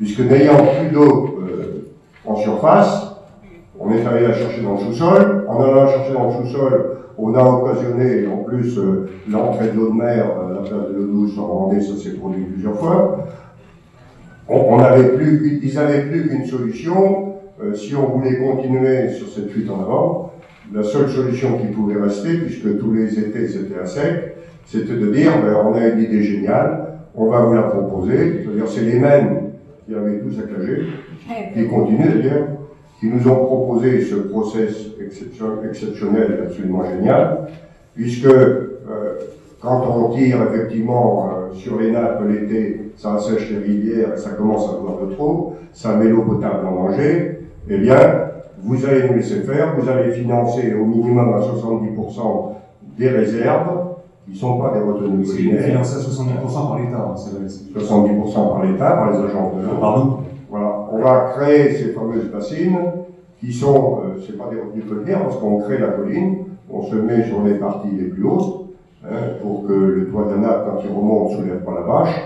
Puisque n'ayant plus d'eau euh, en surface, on est allé la chercher dans le sous-sol. En allant la chercher dans le sous-sol, on a occasionné en plus euh, l'entrée de l'eau de mer à la place de l'eau douce en Vendée, ça s'est produit plusieurs fois. On, avait plus, ils n'avaient plus qu'une solution si on voulait continuer sur cette fuite en avant, la seule solution qui pouvait rester, puisque tous les étés c'était à sec, c'était de dire, ben, on a une idée géniale, on va vous la proposer, c'est-à-dire c'est les mêmes qui avaient tout saccagé, qui continuent d'ailleurs, qui nous ont proposé ce process exceptionnel et absolument génial, puisque euh, quand on tire effectivement euh, sur les nappes l'été, ça assèche les rivières ça commence à boire de trop, ça met l'eau potable en danger, eh bien, vous allez nous laisser faire, vous allez financer au minimum à 70% des réserves, qui ne sont pas des retenues collinaires. financé à 70% par l'État, 70% par l'État, par les agences de l'eau. Pardon Voilà, on va créer ces fameuses bassines, qui sont, euh, c'est pas des retenues collinaires, parce qu'on crée la colline, on se met sur les parties les plus hautes, hein, pour que le toit d'un nappe, quand il remonte, ne soulève pas la bâche.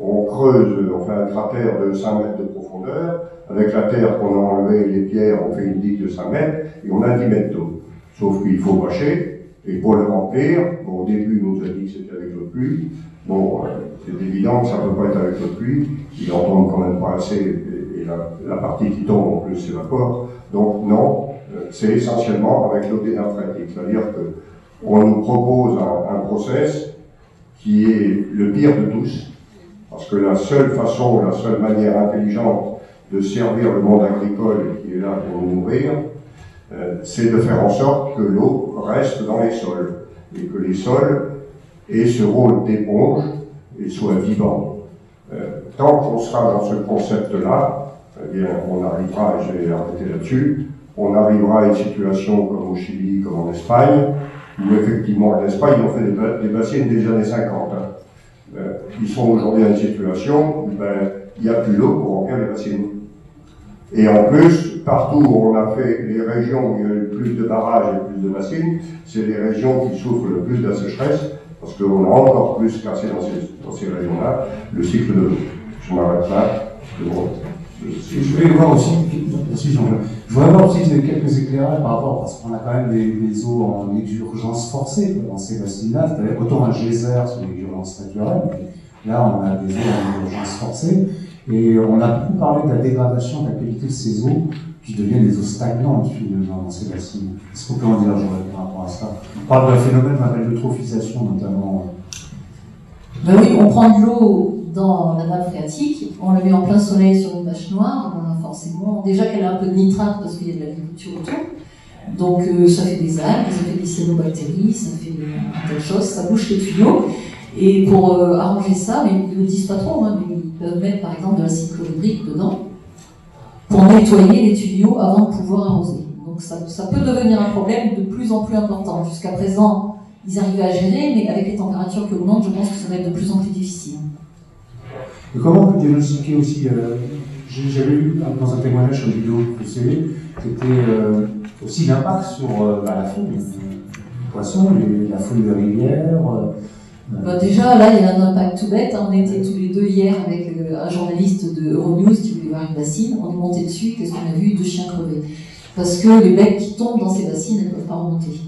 On creuse, on fait un cratère de 5 mètres de profondeur, avec la terre qu'on a enlevée, les pierres, on fait une digue de 5 mètres, et on a 10 mètres d'eau. Sauf qu'il faut bâcher, et pour le remplir, bon, au début, il nous a dit que c'était avec la pluie. Bon, euh, c'est évident que ça ne peut pas être avec la pluie, il en tombe quand même pas assez, et, la, partie qui tombe en plus s'évapore. Donc non, euh, c'est essentiellement avec l'eau des C'est-à-dire qu'on nous propose un, process qui est le pire de tous, parce que la seule façon, la seule manière intelligente de servir le monde agricole qui est là pour nous nourrir, c'est de faire en sorte que l'eau reste dans les sols. et que les sols aient ce rôle d'éponge et soient vivants. Euh, tant qu'on sera dans ce concept-là, eh on arrivera, et je là-dessus, on arrivera à une situation comme au Chili, comme en Espagne, où effectivement, en Espagne, on fait des, des bassines des années 50. Hein. Euh, ils sont aujourd'hui dans une situation où ben, il n'y a plus d'eau pour remplir les bassines. Et en plus, partout où on a fait les régions où il y a eu plus de barrages et plus de bassines, c'est les régions qui souffrent le plus de la sécheresse, parce qu'on a encore plus cassé dans ces, ces régions-là le cycle de l'eau. Je m'arrête là. Je vais voir aussi, je voudrais voir aussi quelques éclairages par rapport, parce qu'on a quand même des, des eaux en urgence forcée dans ces bassines-là, c'est-à-dire autant un geyser sur naturelles, mais là on a des eaux en urgence forcée, et on a beaucoup parlé de la dégradation de la qualité de ces eaux qui deviennent des eaux stagnantes finalement dans ces bassines. Est-ce qu'on peut en dire, Joël, par rapport à ça? On parle d'un phénomène qu'on l'eutrophisation notamment. Ben oui, on prend de l'eau dans la nappe phréatique, on la met en plein soleil sur une bâche noire, on forcément, déjà qu'elle a un peu de nitrate parce qu'il y a de l'agriculture autour, donc euh, ça fait des algues, ça fait des cyanobactéries, ça fait un tas de choses, ça bouche les tuyaux. Et pour euh, arranger ça, mais ils ne le disent pas trop, hein, mais ils peuvent mettre par exemple de l'acide chlorhydrique dedans pour nettoyer les tuyaux avant de pouvoir arroser. Donc ça, ça peut devenir un problème de plus en plus important. Jusqu'à présent, ils arrivaient à gérer, mais avec les températures qui augmentent, je pense que ça va être de plus en plus difficile. Et comment on peut diagnostiquer aussi euh, J'avais vu dans un témoignage sur une vidéo que c'est, c'était euh, aussi l'impact sur euh, bah, la faune, les poissons, la faune des rivières. Bah déjà, là, il y a un impact tout bête. On était tous les deux hier avec un journaliste de Euronews qui voulait voir une bassine. On est monté dessus. Qu'est-ce qu'on a vu? Deux chiens crevés. Parce que les becs qui tombent dans ces bassines, elles ne peuvent pas remonter.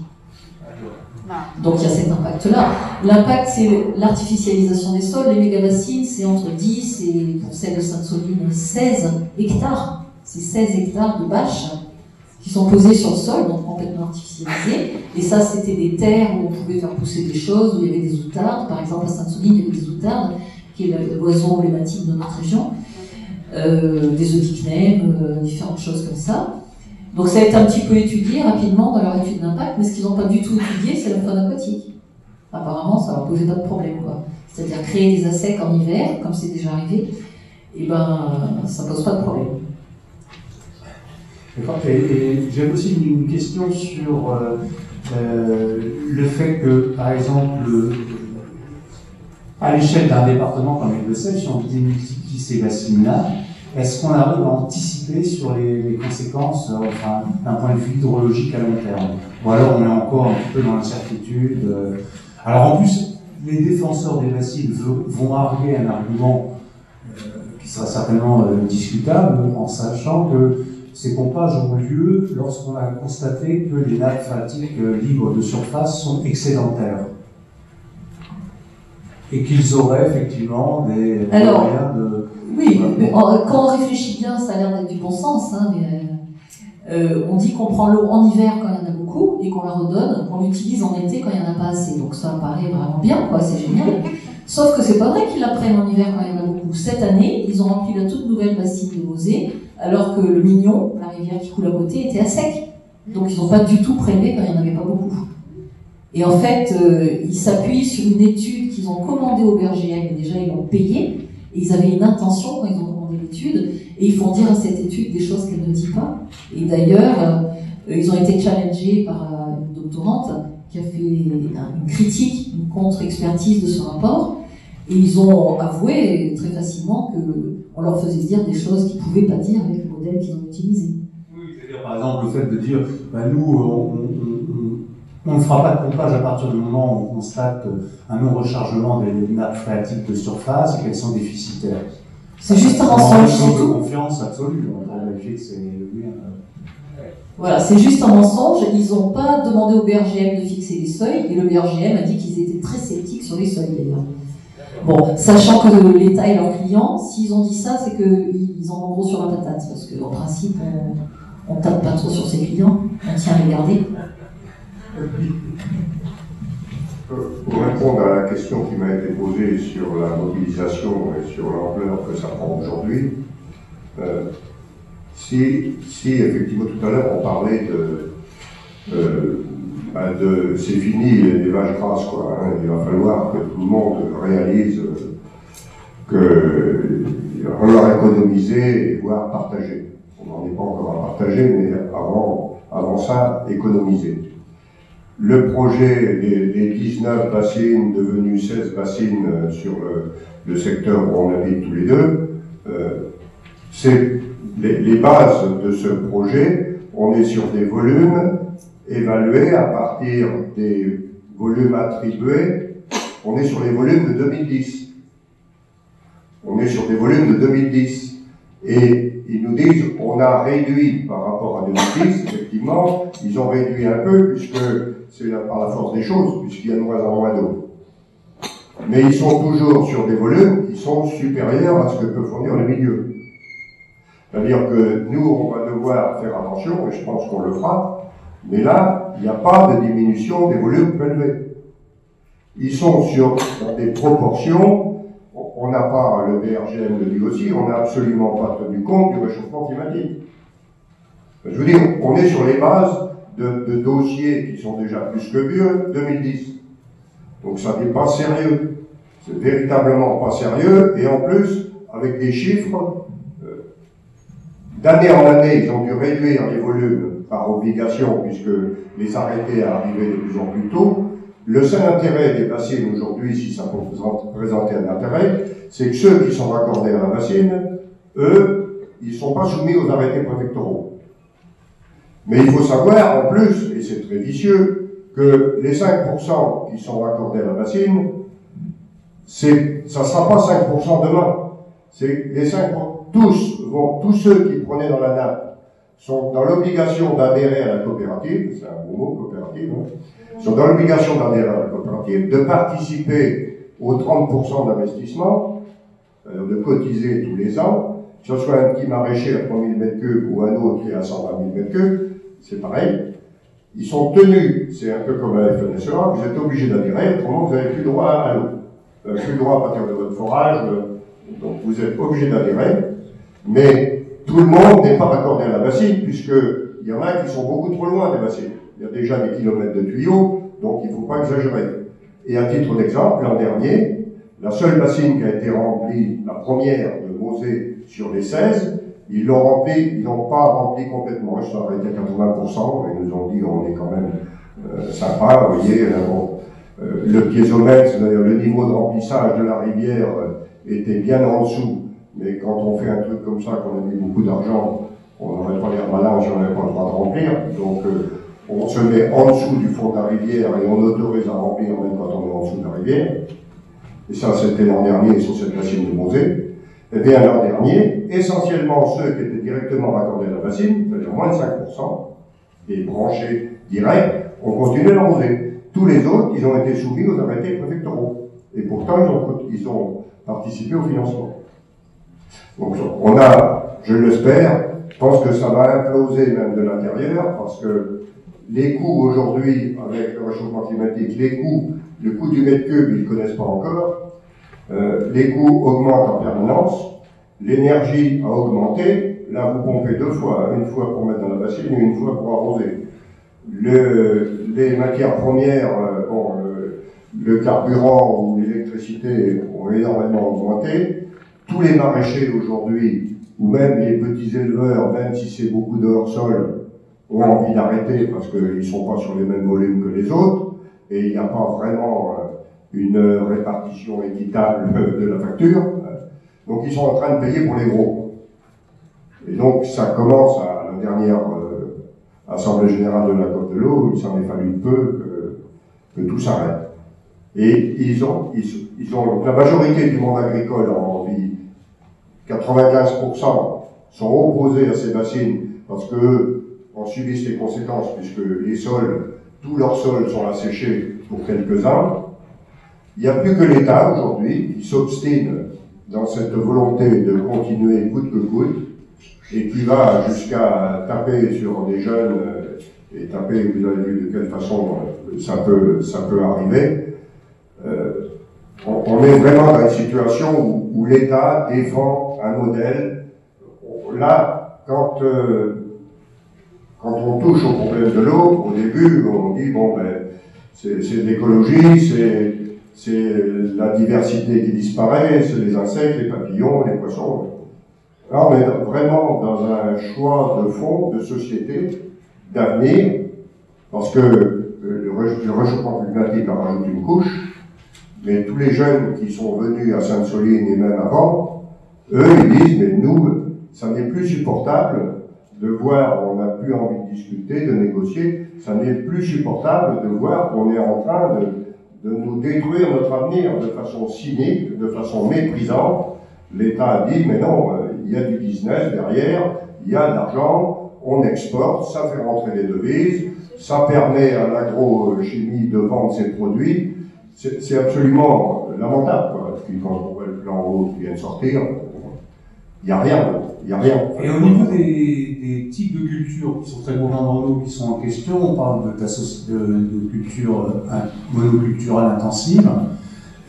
Donc il y a cet impact-là. L'impact, c'est l'artificialisation des sols. Les mégabassines, c'est entre 10 et, pour celle de Sainte-Soline, 16 hectares. C'est 16 hectares de bâches qui sont posées sur le sol, donc complètement artificialisées. Et ça, c'était des terres où on pouvait faire pousser des choses, où il y avait des outardes. Par exemple, à Sainte-Soline, il y avait des outardes, qui est l'oiseau emblématique de notre région. Euh, des oedicnèmes, euh, différentes choses comme ça. Donc ça a été un petit peu étudié rapidement dans leur étude d'impact, mais ce qu'ils n'ont pas du tout étudié, c'est la faune aquatique. Apparemment, ça leur posait pas de problème. quoi. C'est-à-dire créer des assecs en hiver, comme c'est déjà arrivé, et eh ben ça pose pas de problème. Et, j'ai aussi une question sur euh, euh, le fait que, par exemple, à l'échelle d'un département comme le Sel, si on démultiplie ces bassines-là, est-ce qu'on arrive à anticiper sur les, conséquences euh, enfin, d'un point de vue hydrologique à long terme? Ou alors on est encore un petit peu dans l'incertitude. Alors en plus, les défenseurs des bassines vont arguer un argument qui sera certainement discutable en sachant que ces pompages ont lieu lorsqu'on a constaté que les nappes phréatiques libres de surface sont excédentaires et qu'ils auraient effectivement des moyens de oui, quand on réfléchit bien, ça a l'air d'être du bon sens. Hein, mais, euh, on dit qu'on prend l'eau en hiver quand il y en a beaucoup et qu'on la redonne, qu'on l'utilise en été quand il n'y en a pas assez. Donc ça paraît vraiment bien, quoi, c'est génial. Sauf que c'est pas vrai qu'ils la prennent en hiver quand il y en a beaucoup. Cette année, ils ont rempli la toute nouvelle bassine de Mosée, alors que le Mignon, la rivière qui coule à côté, était à sec. Donc ils n'ont pas du tout prélevé quand il n'y en avait pas beaucoup. Et en fait, euh, ils s'appuient sur une étude qu'ils ont commandée au BRGM, et déjà ils l'ont payée, ils avaient une intention quand ils ont commandé l'étude, et ils font dire à cette étude des choses qu'elle ne dit pas. Et d'ailleurs, euh, ils ont été challengés par euh, une doctorante qui a fait une critique, une contre-expertise de ce rapport, et ils ont avoué très facilement qu'on leur faisait dire des choses qu'ils ne pouvaient pas dire avec le modèle qu'ils ont utilisé. Oui, c'est-à-dire par exemple le fait de dire, bah, nous, on on ne fera pas de pompage à partir du moment où on constate un non-rechargement des nappes phréatiques de surface et qu'elles sont déficitaires. C'est juste un mensonge, c'est tout. confiance absolue. Voilà, c'est juste un mensonge. Ils n'ont pas demandé au BRGM de fixer des seuils et le BRGM a dit qu'ils étaient très sceptiques sur les seuils d'ailleurs. Bon, sachant que l'État est leur client, s'ils ont dit ça, c'est qu'ils en ont gros sur la patate, parce qu'en principe, on ne tape pas trop sur ses clients, on tient à les garder. Pour répondre à la question qui m'a été posée sur la mobilisation et sur l'ampleur que ça prend aujourd'hui, euh, si, si, effectivement tout à l'heure on parlait de, euh, bah, c'est fini les vaches grasses, quoi. Hein. Il va falloir que tout le monde réalise que on leur économiser voire partager. On n'en est pas encore à partager, mais avant, avant ça, économiser. Le projet des, 19 bassines devenues 16 bassines sur le, secteur où on habite tous les deux, euh, c'est les, bases de ce projet. On est sur des volumes évalués à partir des volumes attribués. On est sur les volumes de 2010. On est sur des volumes de 2010. Et ils nous disent, on a réduit par rapport à 2010, effectivement, ils ont réduit un peu, puisque c'est par la force des choses, puisqu'il y a de moins en moins d'eau. Mais ils sont toujours sur des volumes qui sont supérieurs à ce que peut fournir le milieu. C'est-à-dire que nous, on va devoir faire attention, et je pense qu'on le fera, mais là, il n'y a pas de diminution des volumes élevés. Ils sont sur des proportions on n'a pas, le BRGM le dit aussi, on n'a absolument pas tenu compte du réchauffement climatique. Je veux dire, on est sur les bases de, dossiers qui sont déjà plus que vieux, 2010. Donc ça n'est pas sérieux. C'est véritablement pas sérieux, et en plus, avec des chiffres, d'année en année, ils ont dû réduire les volumes par obligation, puisque les arrêtés arrivaient de plus en plus tôt, le seul intérêt des bassines aujourd'hui, si ça peut présenter un intérêt, c'est que ceux qui sont raccordés à la bassine, eux, ils ne sont pas soumis aux arrêtés préfectoraux. Mais il faut savoir, en plus, et c'est très vicieux, que les 5% qui sont raccordés à la bassine, ça ne sera pas 5% demain. C'est les 5%, tous vont, tous ceux qui prenaient dans la nappe sont dans l'obligation d'adhérer à la coopérative, c'est un bon mot, coopérative, hein, sont dans l'obligation d'adhérer à la coopérative, de participer aux 30% d'investissement, euh, de cotiser tous les ans, que ce soit un petit maraîcher à 3000 m3 ou un autre qui est à 120 000 m3, c'est pareil. Ils sont tenus, c'est un peu comme la FNSEA, vous êtes obligé d'adhérer, autrement vous n'avez plus droit à l'eau. N'avez plus droit à partir de votre forage, euh, donc vous êtes obligé d'adhérer, mais tout le monde n'est pas raccordé à la bassine, puisqu'il y en a qui sont beaucoup trop loin des bassines. Il y a déjà des kilomètres de tuyaux, donc il ne faut pas exagérer. Et à titre d'exemple, l'an dernier, la seule bassine qui a été remplie, la première de Mosée sur les 16, ils l'ont remplie, ils n'ont pas rempli complètement, sont arrêtés à 80%, et ils nous ont dit on est quand même euh, sympa, vous voyez, euh, euh, le piézomètre, le niveau de remplissage de la rivière était bien en dessous, mais quand on fait un truc comme ça, qu'on a mis beaucoup d'argent, on n'aurait pas l'air malin si on n'avait pas le droit de remplir, donc on se met en dessous du fond de la rivière et on autorise à remplir même quand on est en dessous de la rivière. Et ça, c'était l'an dernier sur cette bassine de Mosée. Et eh bien, l'an dernier, essentiellement ceux qui étaient directement raccordés à la bassine, c'est-à-dire moins de 5%, des branchés directs, ont continué à arroser. Tous les autres, ils ont été soumis aux arrêtés préfectoraux. Et pourtant, ils ont participé au financement. Donc, on a, je l'espère, je pense que ça va imploser même de l'intérieur, parce que les coûts aujourd'hui, avec le réchauffement climatique, les coûts, le coût du mètre cube, ils ne connaissent pas encore. Euh, les coûts augmentent en permanence. L'énergie a augmenté. Là, vous pompez deux fois, une fois pour mettre dans la bassine et une fois pour arroser. Le, les matières premières, euh, le, le, carburant ou l'électricité ont énormément augmenté. Tous les maraîchers aujourd'hui, ou même les petits éleveurs, même si c'est beaucoup de hors-sol, ont envie d'arrêter parce qu'ils ne sont pas sur les mêmes volumes que les autres, et il n'y a pas vraiment euh, une répartition équitable de la facture. Donc ils sont en train de payer pour les gros. Et donc ça commence à la dernière euh, Assemblée Générale de la Côte de l'eau, il s'en est fallu peu que, que tout s'arrête. Et ils ont, ils, ont, la majorité du monde agricole envie, 95% sont opposés à ces bassines parce que en subissent les conséquences, puisque les sols, tous leurs sols sont asséchés pour quelques-uns. Il n'y a plus que l'État aujourd'hui qui s'obstine dans cette volonté de continuer coûte que coûte, et qui va jusqu'à taper sur des jeunes, euh, et taper, vous avez vu de quelle façon euh, ça peut, ça peut arriver. Euh, on, est vraiment dans une situation où l'État défend un modèle. Là, quand quand on touche au problème de l'eau, au début, on dit, bon, ben, c'est l'écologie, c'est la diversité qui disparaît, c'est les insectes, les papillons, les poissons. Là, on est vraiment dans un choix de fond, de société, d'avenir, parce que le réchauffement climatique a rajouté une couche, mais tous les jeunes qui sont venus à Sainte-Soline et même avant, eux, ils disent, mais nous, ça n'est plus supportable de voir, on n'a plus envie de discuter, de négocier, ça n'est plus supportable de voir qu'on est en train de, de nous détruire notre avenir de façon cynique, de façon méprisante. L'État a dit, mais non, euh, il y a du business derrière, il y a de l'argent, on exporte, ça fait rentrer des devises, ça permet à l'agrochimie de vendre ses produits. C'est absolument lamentable. Quoi. Puis quand on voit le plan haut qui vient de sortir, il n'y a rien. Il a rien. Et au niveau des, types de cultures qui sont très gourmands dans l'eau, qui sont en question, on parle de, de, de culture euh, monoculturelle intensive,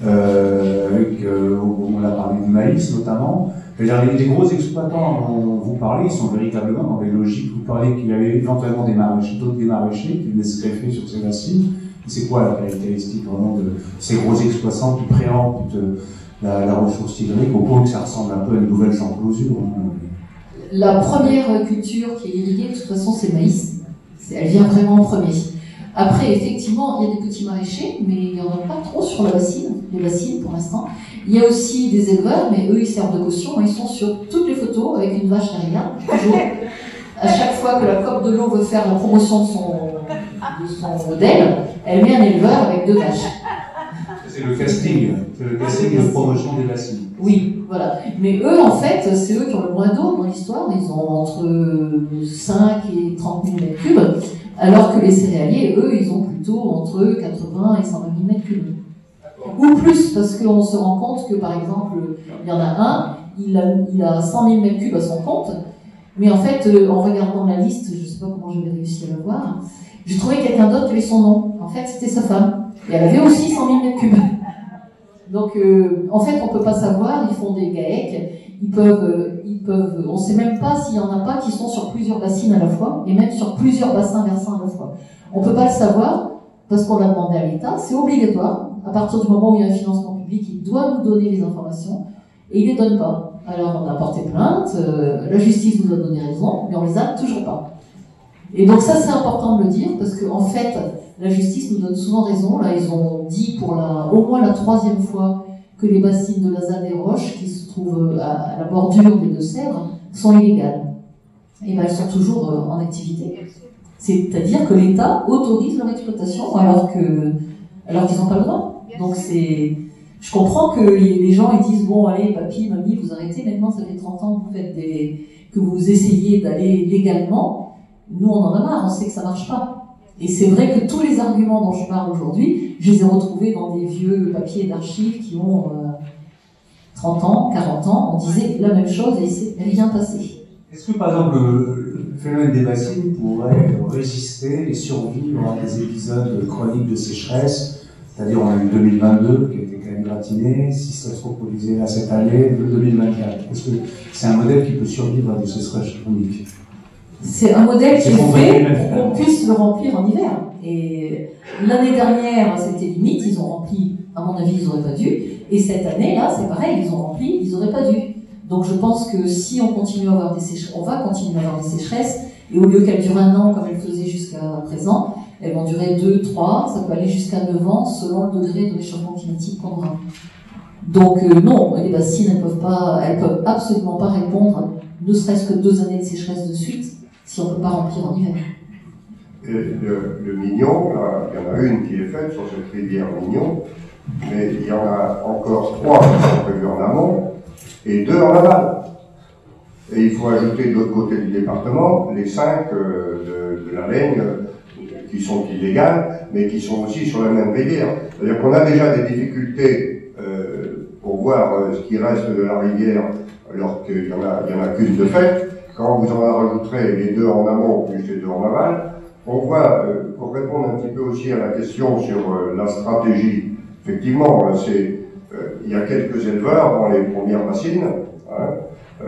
euh, euh, on a parlé du maïs notamment. Les, les, gros exploitants dont vous parlez sont véritablement dans des logiques. Vous parlez qu'il y avait éventuellement des maraîchers, d'autres des maraîchers qui venaient se greffer sur ces bassines. C'est quoi la caractéristique vraiment de ces gros exploitants qui préemptent la, ressource hydrique au point que ça ressemble un peu à une nouvelle enclosure hein La première culture qui est irriguée, de toute façon, c'est le maïs. Elle vient vraiment en premier. Après, effectivement, il y a des petits maraîchers, mais il n'y en a pas trop sur la bassine, les bassines pour l'instant. Il y a aussi des éleveurs, mais eux, ils servent de caution. Ils sont sur toutes les photos avec une vache derrière, toujours. À chaque fois que la COP de l'eau veut faire la promotion de son modèle, elle met un éleveur avec deux vaches. C'est le casting, c'est le casting de promotion des bassines. Oui, voilà. Mais eux, en fait, c'est eux qui ont le moins d'eau dans l'histoire. Ils ont entre 5 et 30 000 m3, alors que les céréaliers, eux, ils ont plutôt entre 80 et 120 000 m3. Ou plus, parce qu'on se rend compte que, par exemple, il y en a un, il a, il a 100 000 m3 à son compte, mais en fait, euh, en regardant la liste, je ne sais pas comment j'avais réussi à le voir, j'ai trouvé quelqu'un d'autre qui avait son nom. En fait, c'était sa femme. Et elle avait aussi 100 000 mètres cubes. Donc, euh, en fait, on peut pas savoir. Ils font des GAEC. Ils peuvent, euh, ils peuvent. On sait même pas s'il y en a pas qui sont sur plusieurs bassines à la fois, et même sur plusieurs bassins versants à la fois. On peut pas le savoir parce qu'on l'a demandé à l'État. C'est obligatoire. À partir du moment où il y a un financement public, il doit nous donner les informations, et il les donne pas. Alors, on a porté plainte. Euh, la justice nous a donné raison, mais on les a toujours pas. Et donc ça, c'est important de le dire parce qu'en en fait, la justice nous donne souvent raison. Là, ils ont dit pour la, au moins la troisième fois que les bassines de la ZAD des Roches, qui se trouvent à, la bordure des Deux-Sèvres, sont illégales. Et ben, elles sont toujours euh, en activité. C'est-à-dire que l'État autorise leur exploitation alors que, alors qu'ils n'ont pas le droit. Donc c'est, je comprends que les gens ils disent bon allez papy, mamie, vous arrêtez. Maintenant, ça fait 30 ans que vous faites des, que vous essayez d'aller légalement. Nous, on en a marre. On sait que ça marche pas. Et c'est vrai que tous les arguments dont je parle aujourd'hui, je les ai retrouvés dans des vieux papiers d'archives qui ont 30 euh, ans, 40 ans. On disait la même chose et c'est rien passé. Est-ce que par exemple le, phénomène des bassines pourrait résister et survivre à des épisodes chroniques de sécheresse? C'est-à-dire on a eu 2022 qui était quand même si ça se reproduisait à cette année, le 2024. Est-ce que c'est un modèle qui peut survivre à des sécheresses chroniques? C'est un modèle qui est fait pour qu'on puisse le remplir en hiver. Et l'année dernière, c'était limite, ils ont rempli, à mon avis, ils n'auraient pas dû. Et cette année, là, c'est pareil, ils ont rempli, ils n'auraient pas dû. Donc je pense que si on continue à avoir des sécheresses, on va continuer à avoir des sécheresses, et au lieu qu'elles durent un an comme elles faisaient jusqu'à présent, elles vont durer 2, 3, ça peut aller jusqu'à 9 ans selon le degré de réchauffement climatique qu'on aura. Donc euh, non, les bassines, elles peuvent pas, elles peuvent absolument pas répondre, ne serait-ce que deux années de sécheresse de suite, si on ne peut pas remplir en hiver. le, Mignon, il y en a une qui est faite sur cette rivière Mignon, mais il y en a encore trois qui sont prévues en amont et deux en aval. Et il faut ajouter de l'autre côté du département les cinq euh, de, la Laigne euh, qui sont illégales, mais qui sont aussi sur la même rivière. C'est-à-dire qu'on a déjà des difficultés euh, pour voir ce qui reste de la rivière, alors qu'il n'y en a, en a qu'une de fait quand vous en rajouterez les deux en amont plus les deux en aval, on voit, euh, pour répondre un petit peu aussi à la question sur euh, la stratégie, effectivement, euh, c'est il y a quelques éleveurs dans les premières bassines, hein,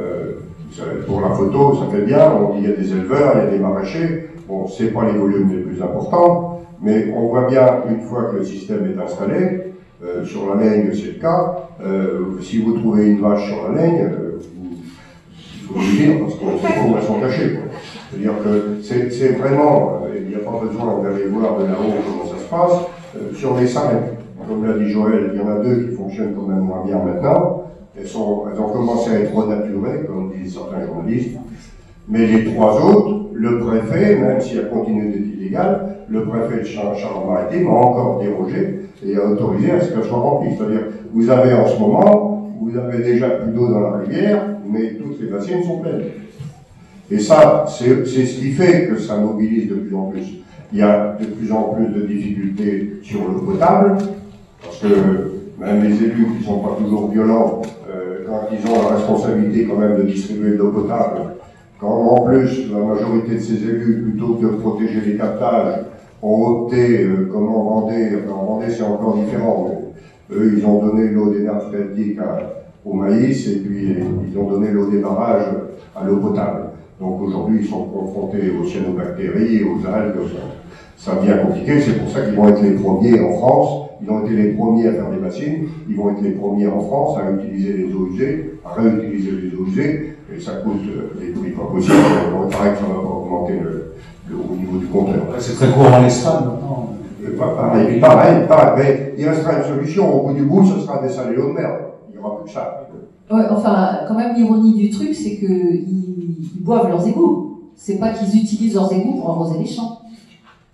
pour la photo, ça fait bien, on dit il y a des éleveurs, il y a des maraîchers, bon, c'est pas les volumes les plus importants, mais on voit bien, une fois que le système est installé, euh, sur la laine, c'est le cas. Euh, si vous trouvez une vache sur la laine, euh, faut le dire parce qu'on elles sont cachées. C'est-à-dire que c'est vraiment, il n'y a pas besoin d'aller voir de là-haut comment ça se passe. sur les cinq, comme l'a dit Joël, il y en a deux qui fonctionnent quand même moins bien maintenant. Elles, sont, elles ont commencé à être renaturées, comme disent certains journalistes. Mais les trois autres, le préfet, même s'il a continué d'être illégal, le préfet de Charles-Maritime a encore dérogé et a autorisé à ce qu'elle soit remplie. C'est-à-dire, vous avez en ce moment, vous avez déjà plus d'eau dans la rivière, mais toutes les bassines sont pleines. Et ça, c'est ce qui fait que ça mobilise de plus en plus. Il y a de plus en plus de difficultés sur l'eau potable, parce que même les élus qui ne sont pas toujours violents, euh, quand ils ont la responsabilité quand même de distribuer de l'eau potable, quand en plus la majorité de ces élus, plutôt que de protéger les captages, ont opté, euh, comme en Vendée, c'est encore différent, eux ils ont donné l'eau des nappes phréatiques au maïs et puis ils ont donné l'eau des barrages à l'eau potable. Donc aujourd'hui ils sont confrontés aux cyanobactéries, aux algues, ça, ça devient compliqué, c'est pour ça qu'ils vont être les premiers en France, ils ont été les premiers à faire des bassines, ils vont être les premiers en France à utiliser les eaux usées, à réutiliser les eaux usées, et ça coûte euh, des prix pas possibles, il paraît que ça va augmenter le, au niveau du compteur. C'est très courant en Espagne maintenant. Pareil, pareil, pareil, mais il restera une solution. Au bout du bout, ce sera des salés de mer. Ça. Ouais, enfin, quand même, l'ironie du truc, c'est qu'ils boivent leurs égouts. C'est pas qu'ils utilisent leurs égouts pour arroser les champs.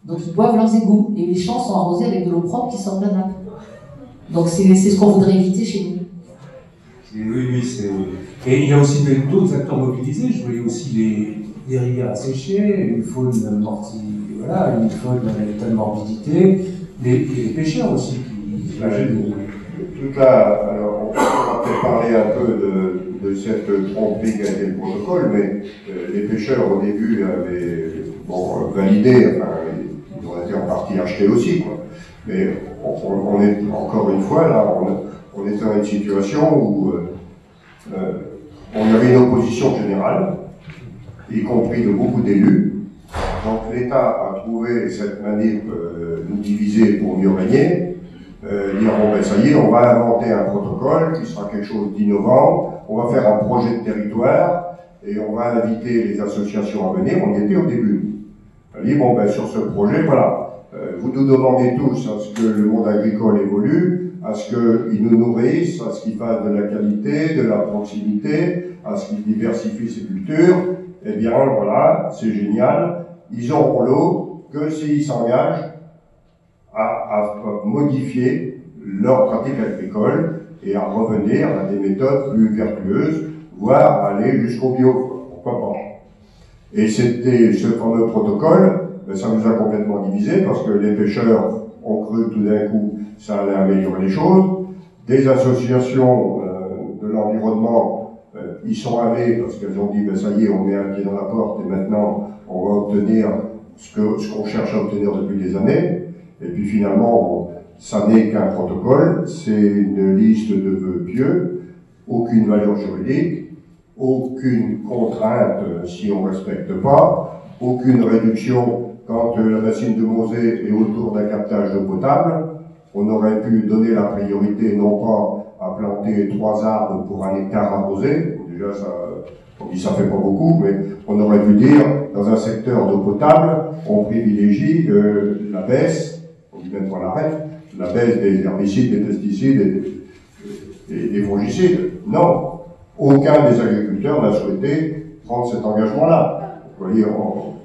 Donc ils boivent leurs égouts. Et les champs sont arrosés avec de l'eau propre qui sort de la nappe. Donc c'est ce qu'on voudrait éviter chez nous. Oui, oui, c'est. Et il y a aussi d'autres acteurs mobilisés. Je voyais aussi les, des rivières asséchées, une faune morti, voilà, une faune état de morbidité, des, des pêcheurs aussi qui Tout là, parler un peu de, cette tromperie qui a été le protocole, mais euh, les pêcheurs au début avaient validé, enfin, ils ont été en partie achetés aussi. Mais on, est encore une fois là, on, on est dans une situation où euh, euh, on avait une opposition générale, y compris de beaucoup d'élus. Donc l'État a trouvé cette manip euh, nous diviser pour mieux régner, euh, dire bon ben ça y est, on va inventer un protocole qui sera quelque chose d'innovant, on va faire un projet de territoire et on va inviter les associations à venir, on y était au début. On dit bon ben sur ce projet, voilà, euh, vous nous demandez tous à ce que le monde agricole évolue, à ce qu'il nous nourrisse, à ce qu'il fasse de la qualité, de la proximité, à ce qu'il diversifie ses cultures, eh bien voilà, c'est génial, ils auront l'eau que s'ils s'engagent à, modifier leur pratique agricole et à revenir à des méthodes plus vertueuses, voire aller jusqu'au bio, pourquoi pas? Et c'était ce fameux protocole, ben, ça nous a complètement divisé parce que les pêcheurs ont cru tout d'un coup ça allait améliorer les choses. Des associations euh, de l'environnement euh, ils sont allés parce qu'elles ont dit, ben ça y est, on met un pied dans la porte et maintenant on va obtenir ce qu'on ce qu'on cherche à obtenir depuis des années. Et puis finalement, ça n'est qu'un protocole, c'est une liste de vœux pieux, aucune valeur juridique, aucune contrainte si on ne respecte pas, aucune réduction quand la bassine de Mosée est autour d'un captage d'eau potable. On aurait pu donner la priorité non pas à planter trois arbres pour un hectare arrosé. Déjà, ça, on dit ça fait pas beaucoup, mais on aurait pu dire, dans un secteur d'eau potable, on privilégie euh, la baisse, même pas l'arrêt, la baisse des herbicides, des pesticides et des, fongicides. Non, aucun des agriculteurs n'a souhaité prendre cet engagement-là. Vous voyez,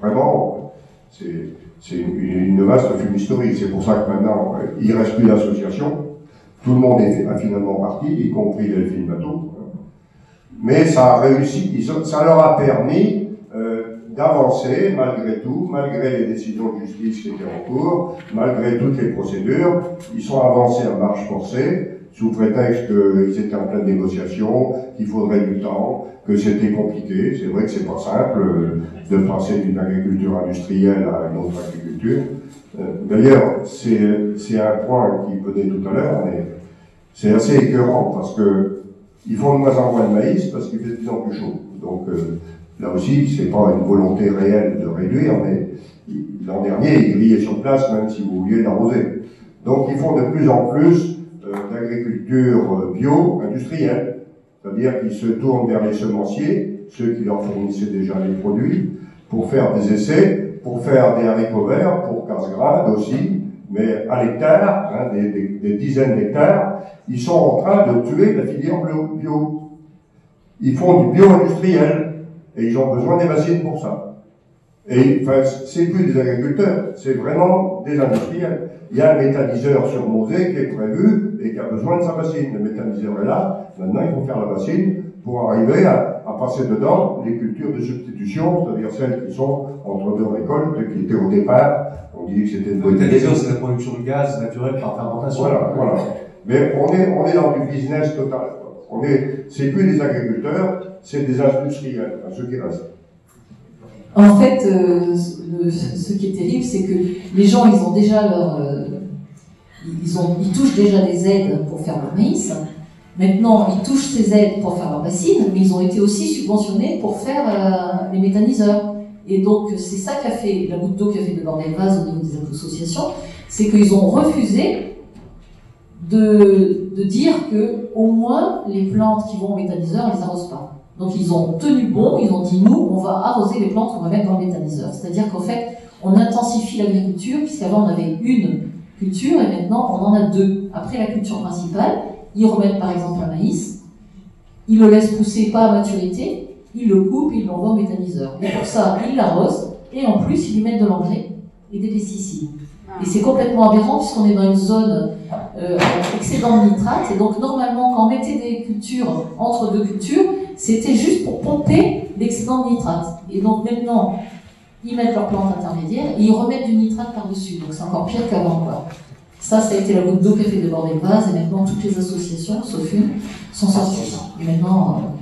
vraiment, c'est une, vaste fumisterie. C'est pour ça que maintenant, il ne reste plus d'association tout le monde est, finalement parti, y compris Delphine Bateau. Mais ça a réussi, ça leur a permis euh, d'avancer malgré tout, malgré les décisions de justice qui étaient en cours, malgré toutes les procédures. Ils sont avancés à marche forcée, sous prétexte qu'ils étaient en pleine négociation, qu'il faudrait du temps, que c'était compliqué. C'est vrai que c'est pas simple euh, de passer d'une agriculture industrielle à une autre agriculture. Euh, d'ailleurs, c'est un point qui venait tout à l'heure, mais c'est assez écœurant parce que ils font de moins en moins de maïs parce qu'il fait de plus en plus chaud. Donc euh, là aussi, c'est pas une volonté réelle de réduire, mais l'an dernier, ils grillaient sur place, même si vous vouliez l'arroser. Donc ils font de plus en plus euh, d'agriculture euh, bio industrielle, c'est-à-dire qu'ils se tournent vers les semenciers, ceux qui leur fournissaient déjà les produits, pour faire des essais, pour faire des haricots verts, pour casse-grade aussi, mais à l'hectare, hein, des, dizaines d'hectares, ils sont en train de tuer la filière bio. Ils font du bio-industriel, et ils ont besoin des machines pour ça. Et enfin, c'est plus des agriculteurs, c'est vraiment des industriels. Il y a un méthaniseur sur Mosée qui est prévu et qui a besoin de sa machine. Le méthaniseur est là, maintenant il faut faire la machine pour arriver à, à passer dedans les cultures de substitution, c'est-à-dire celles qui sont entre deux récoltes, qui étaient au départ, on dit que c'était une bonne c'est la production de gaz naturel par fermentation. Voilà, voilà. Mais on est, on est dans du business total. On est, c'est plus des agriculteurs, c'est des industriels, ceux qui restent. En fait, euh, ce qui est terrible, c'est que les gens, ils ont déjà leur, euh, ils, ont, ils touchent déjà des aides pour faire leur maïs. Maintenant, ils touchent ces aides pour faire leur bassine, mais ils ont été aussi subventionnés pour faire euh, les méthaniseurs. Et donc, c'est ça qui a fait la goutte d'eau qui a fait de bordel vase au niveau des associations, c'est qu'ils ont refusé de, de, dire que au moins les plantes qui vont au méthaniseur, on les arrose pas. Donc ils ont tenu bon, ils ont dit nous, on va arroser les plantes qu'on va mettre dans le méthaniseur. C'est-à-dire qu'en fait, on intensifie l'agriculture, puisqu'avant on avait une culture et maintenant on en a deux. Après la culture principale, ils remettent par exemple un maïs, ils le laissent pousser pas à maturité, ils le coupent, ils l'envoient au méthaniseur. Et pour ça, ils l'arrosent et en plus ils lui mettent de l'engrais et des pesticides. Et c'est complètement aberrant puisqu'on est dans une zone euh, excédent de nitrate. Et donc normalement, quand on mettait des cultures entre deux cultures, c'était juste pour pomper l'excédent de nitrate. Et donc maintenant, ils mettent leur plante intermédiaire et ils remettent du nitrate par-dessus. Donc c'est encore pire qu'avant. Ça, ça a été la goutte d'eau qui a fait déborder le vase. Et maintenant, toutes les associations, sauf une, sont sorties. Et maintenant,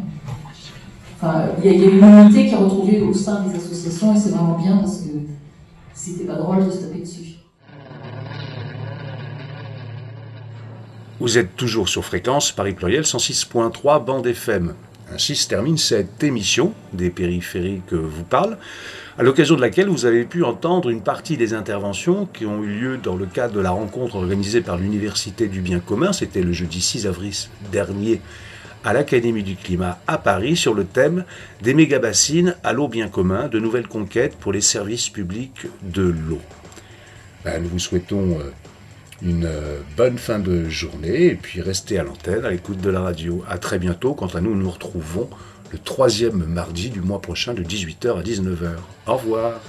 euh, il y, a une unité qui est retrouvée au sein des associations et c'est vraiment bien parce que c'était pas drôle de se taper dessus. Vous êtes toujours sur fréquence Paris Pluriel 106.3 bande FM. Ainsi se termine cette émission des périphériques vous parle, à l'occasion de laquelle vous avez pu entendre une partie des interventions qui ont eu lieu dans le cadre de la rencontre organisée par l'Université du bien commun. C'était le jeudi 6 avril dernier à l'Académie du climat à Paris sur le thème des méga-bassines à l'eau bien commun, de nouvelles conquêtes pour les services publics de l'eau. Ben, nous vous souhaitons euh, une euh, bonne fin de journée et puis restez à l'antenne, à l'écoute de la radio. À très bientôt. Quant à nous, nous nous retrouvons le troisième mardi du mois prochain de 18h à 19h. Au revoir.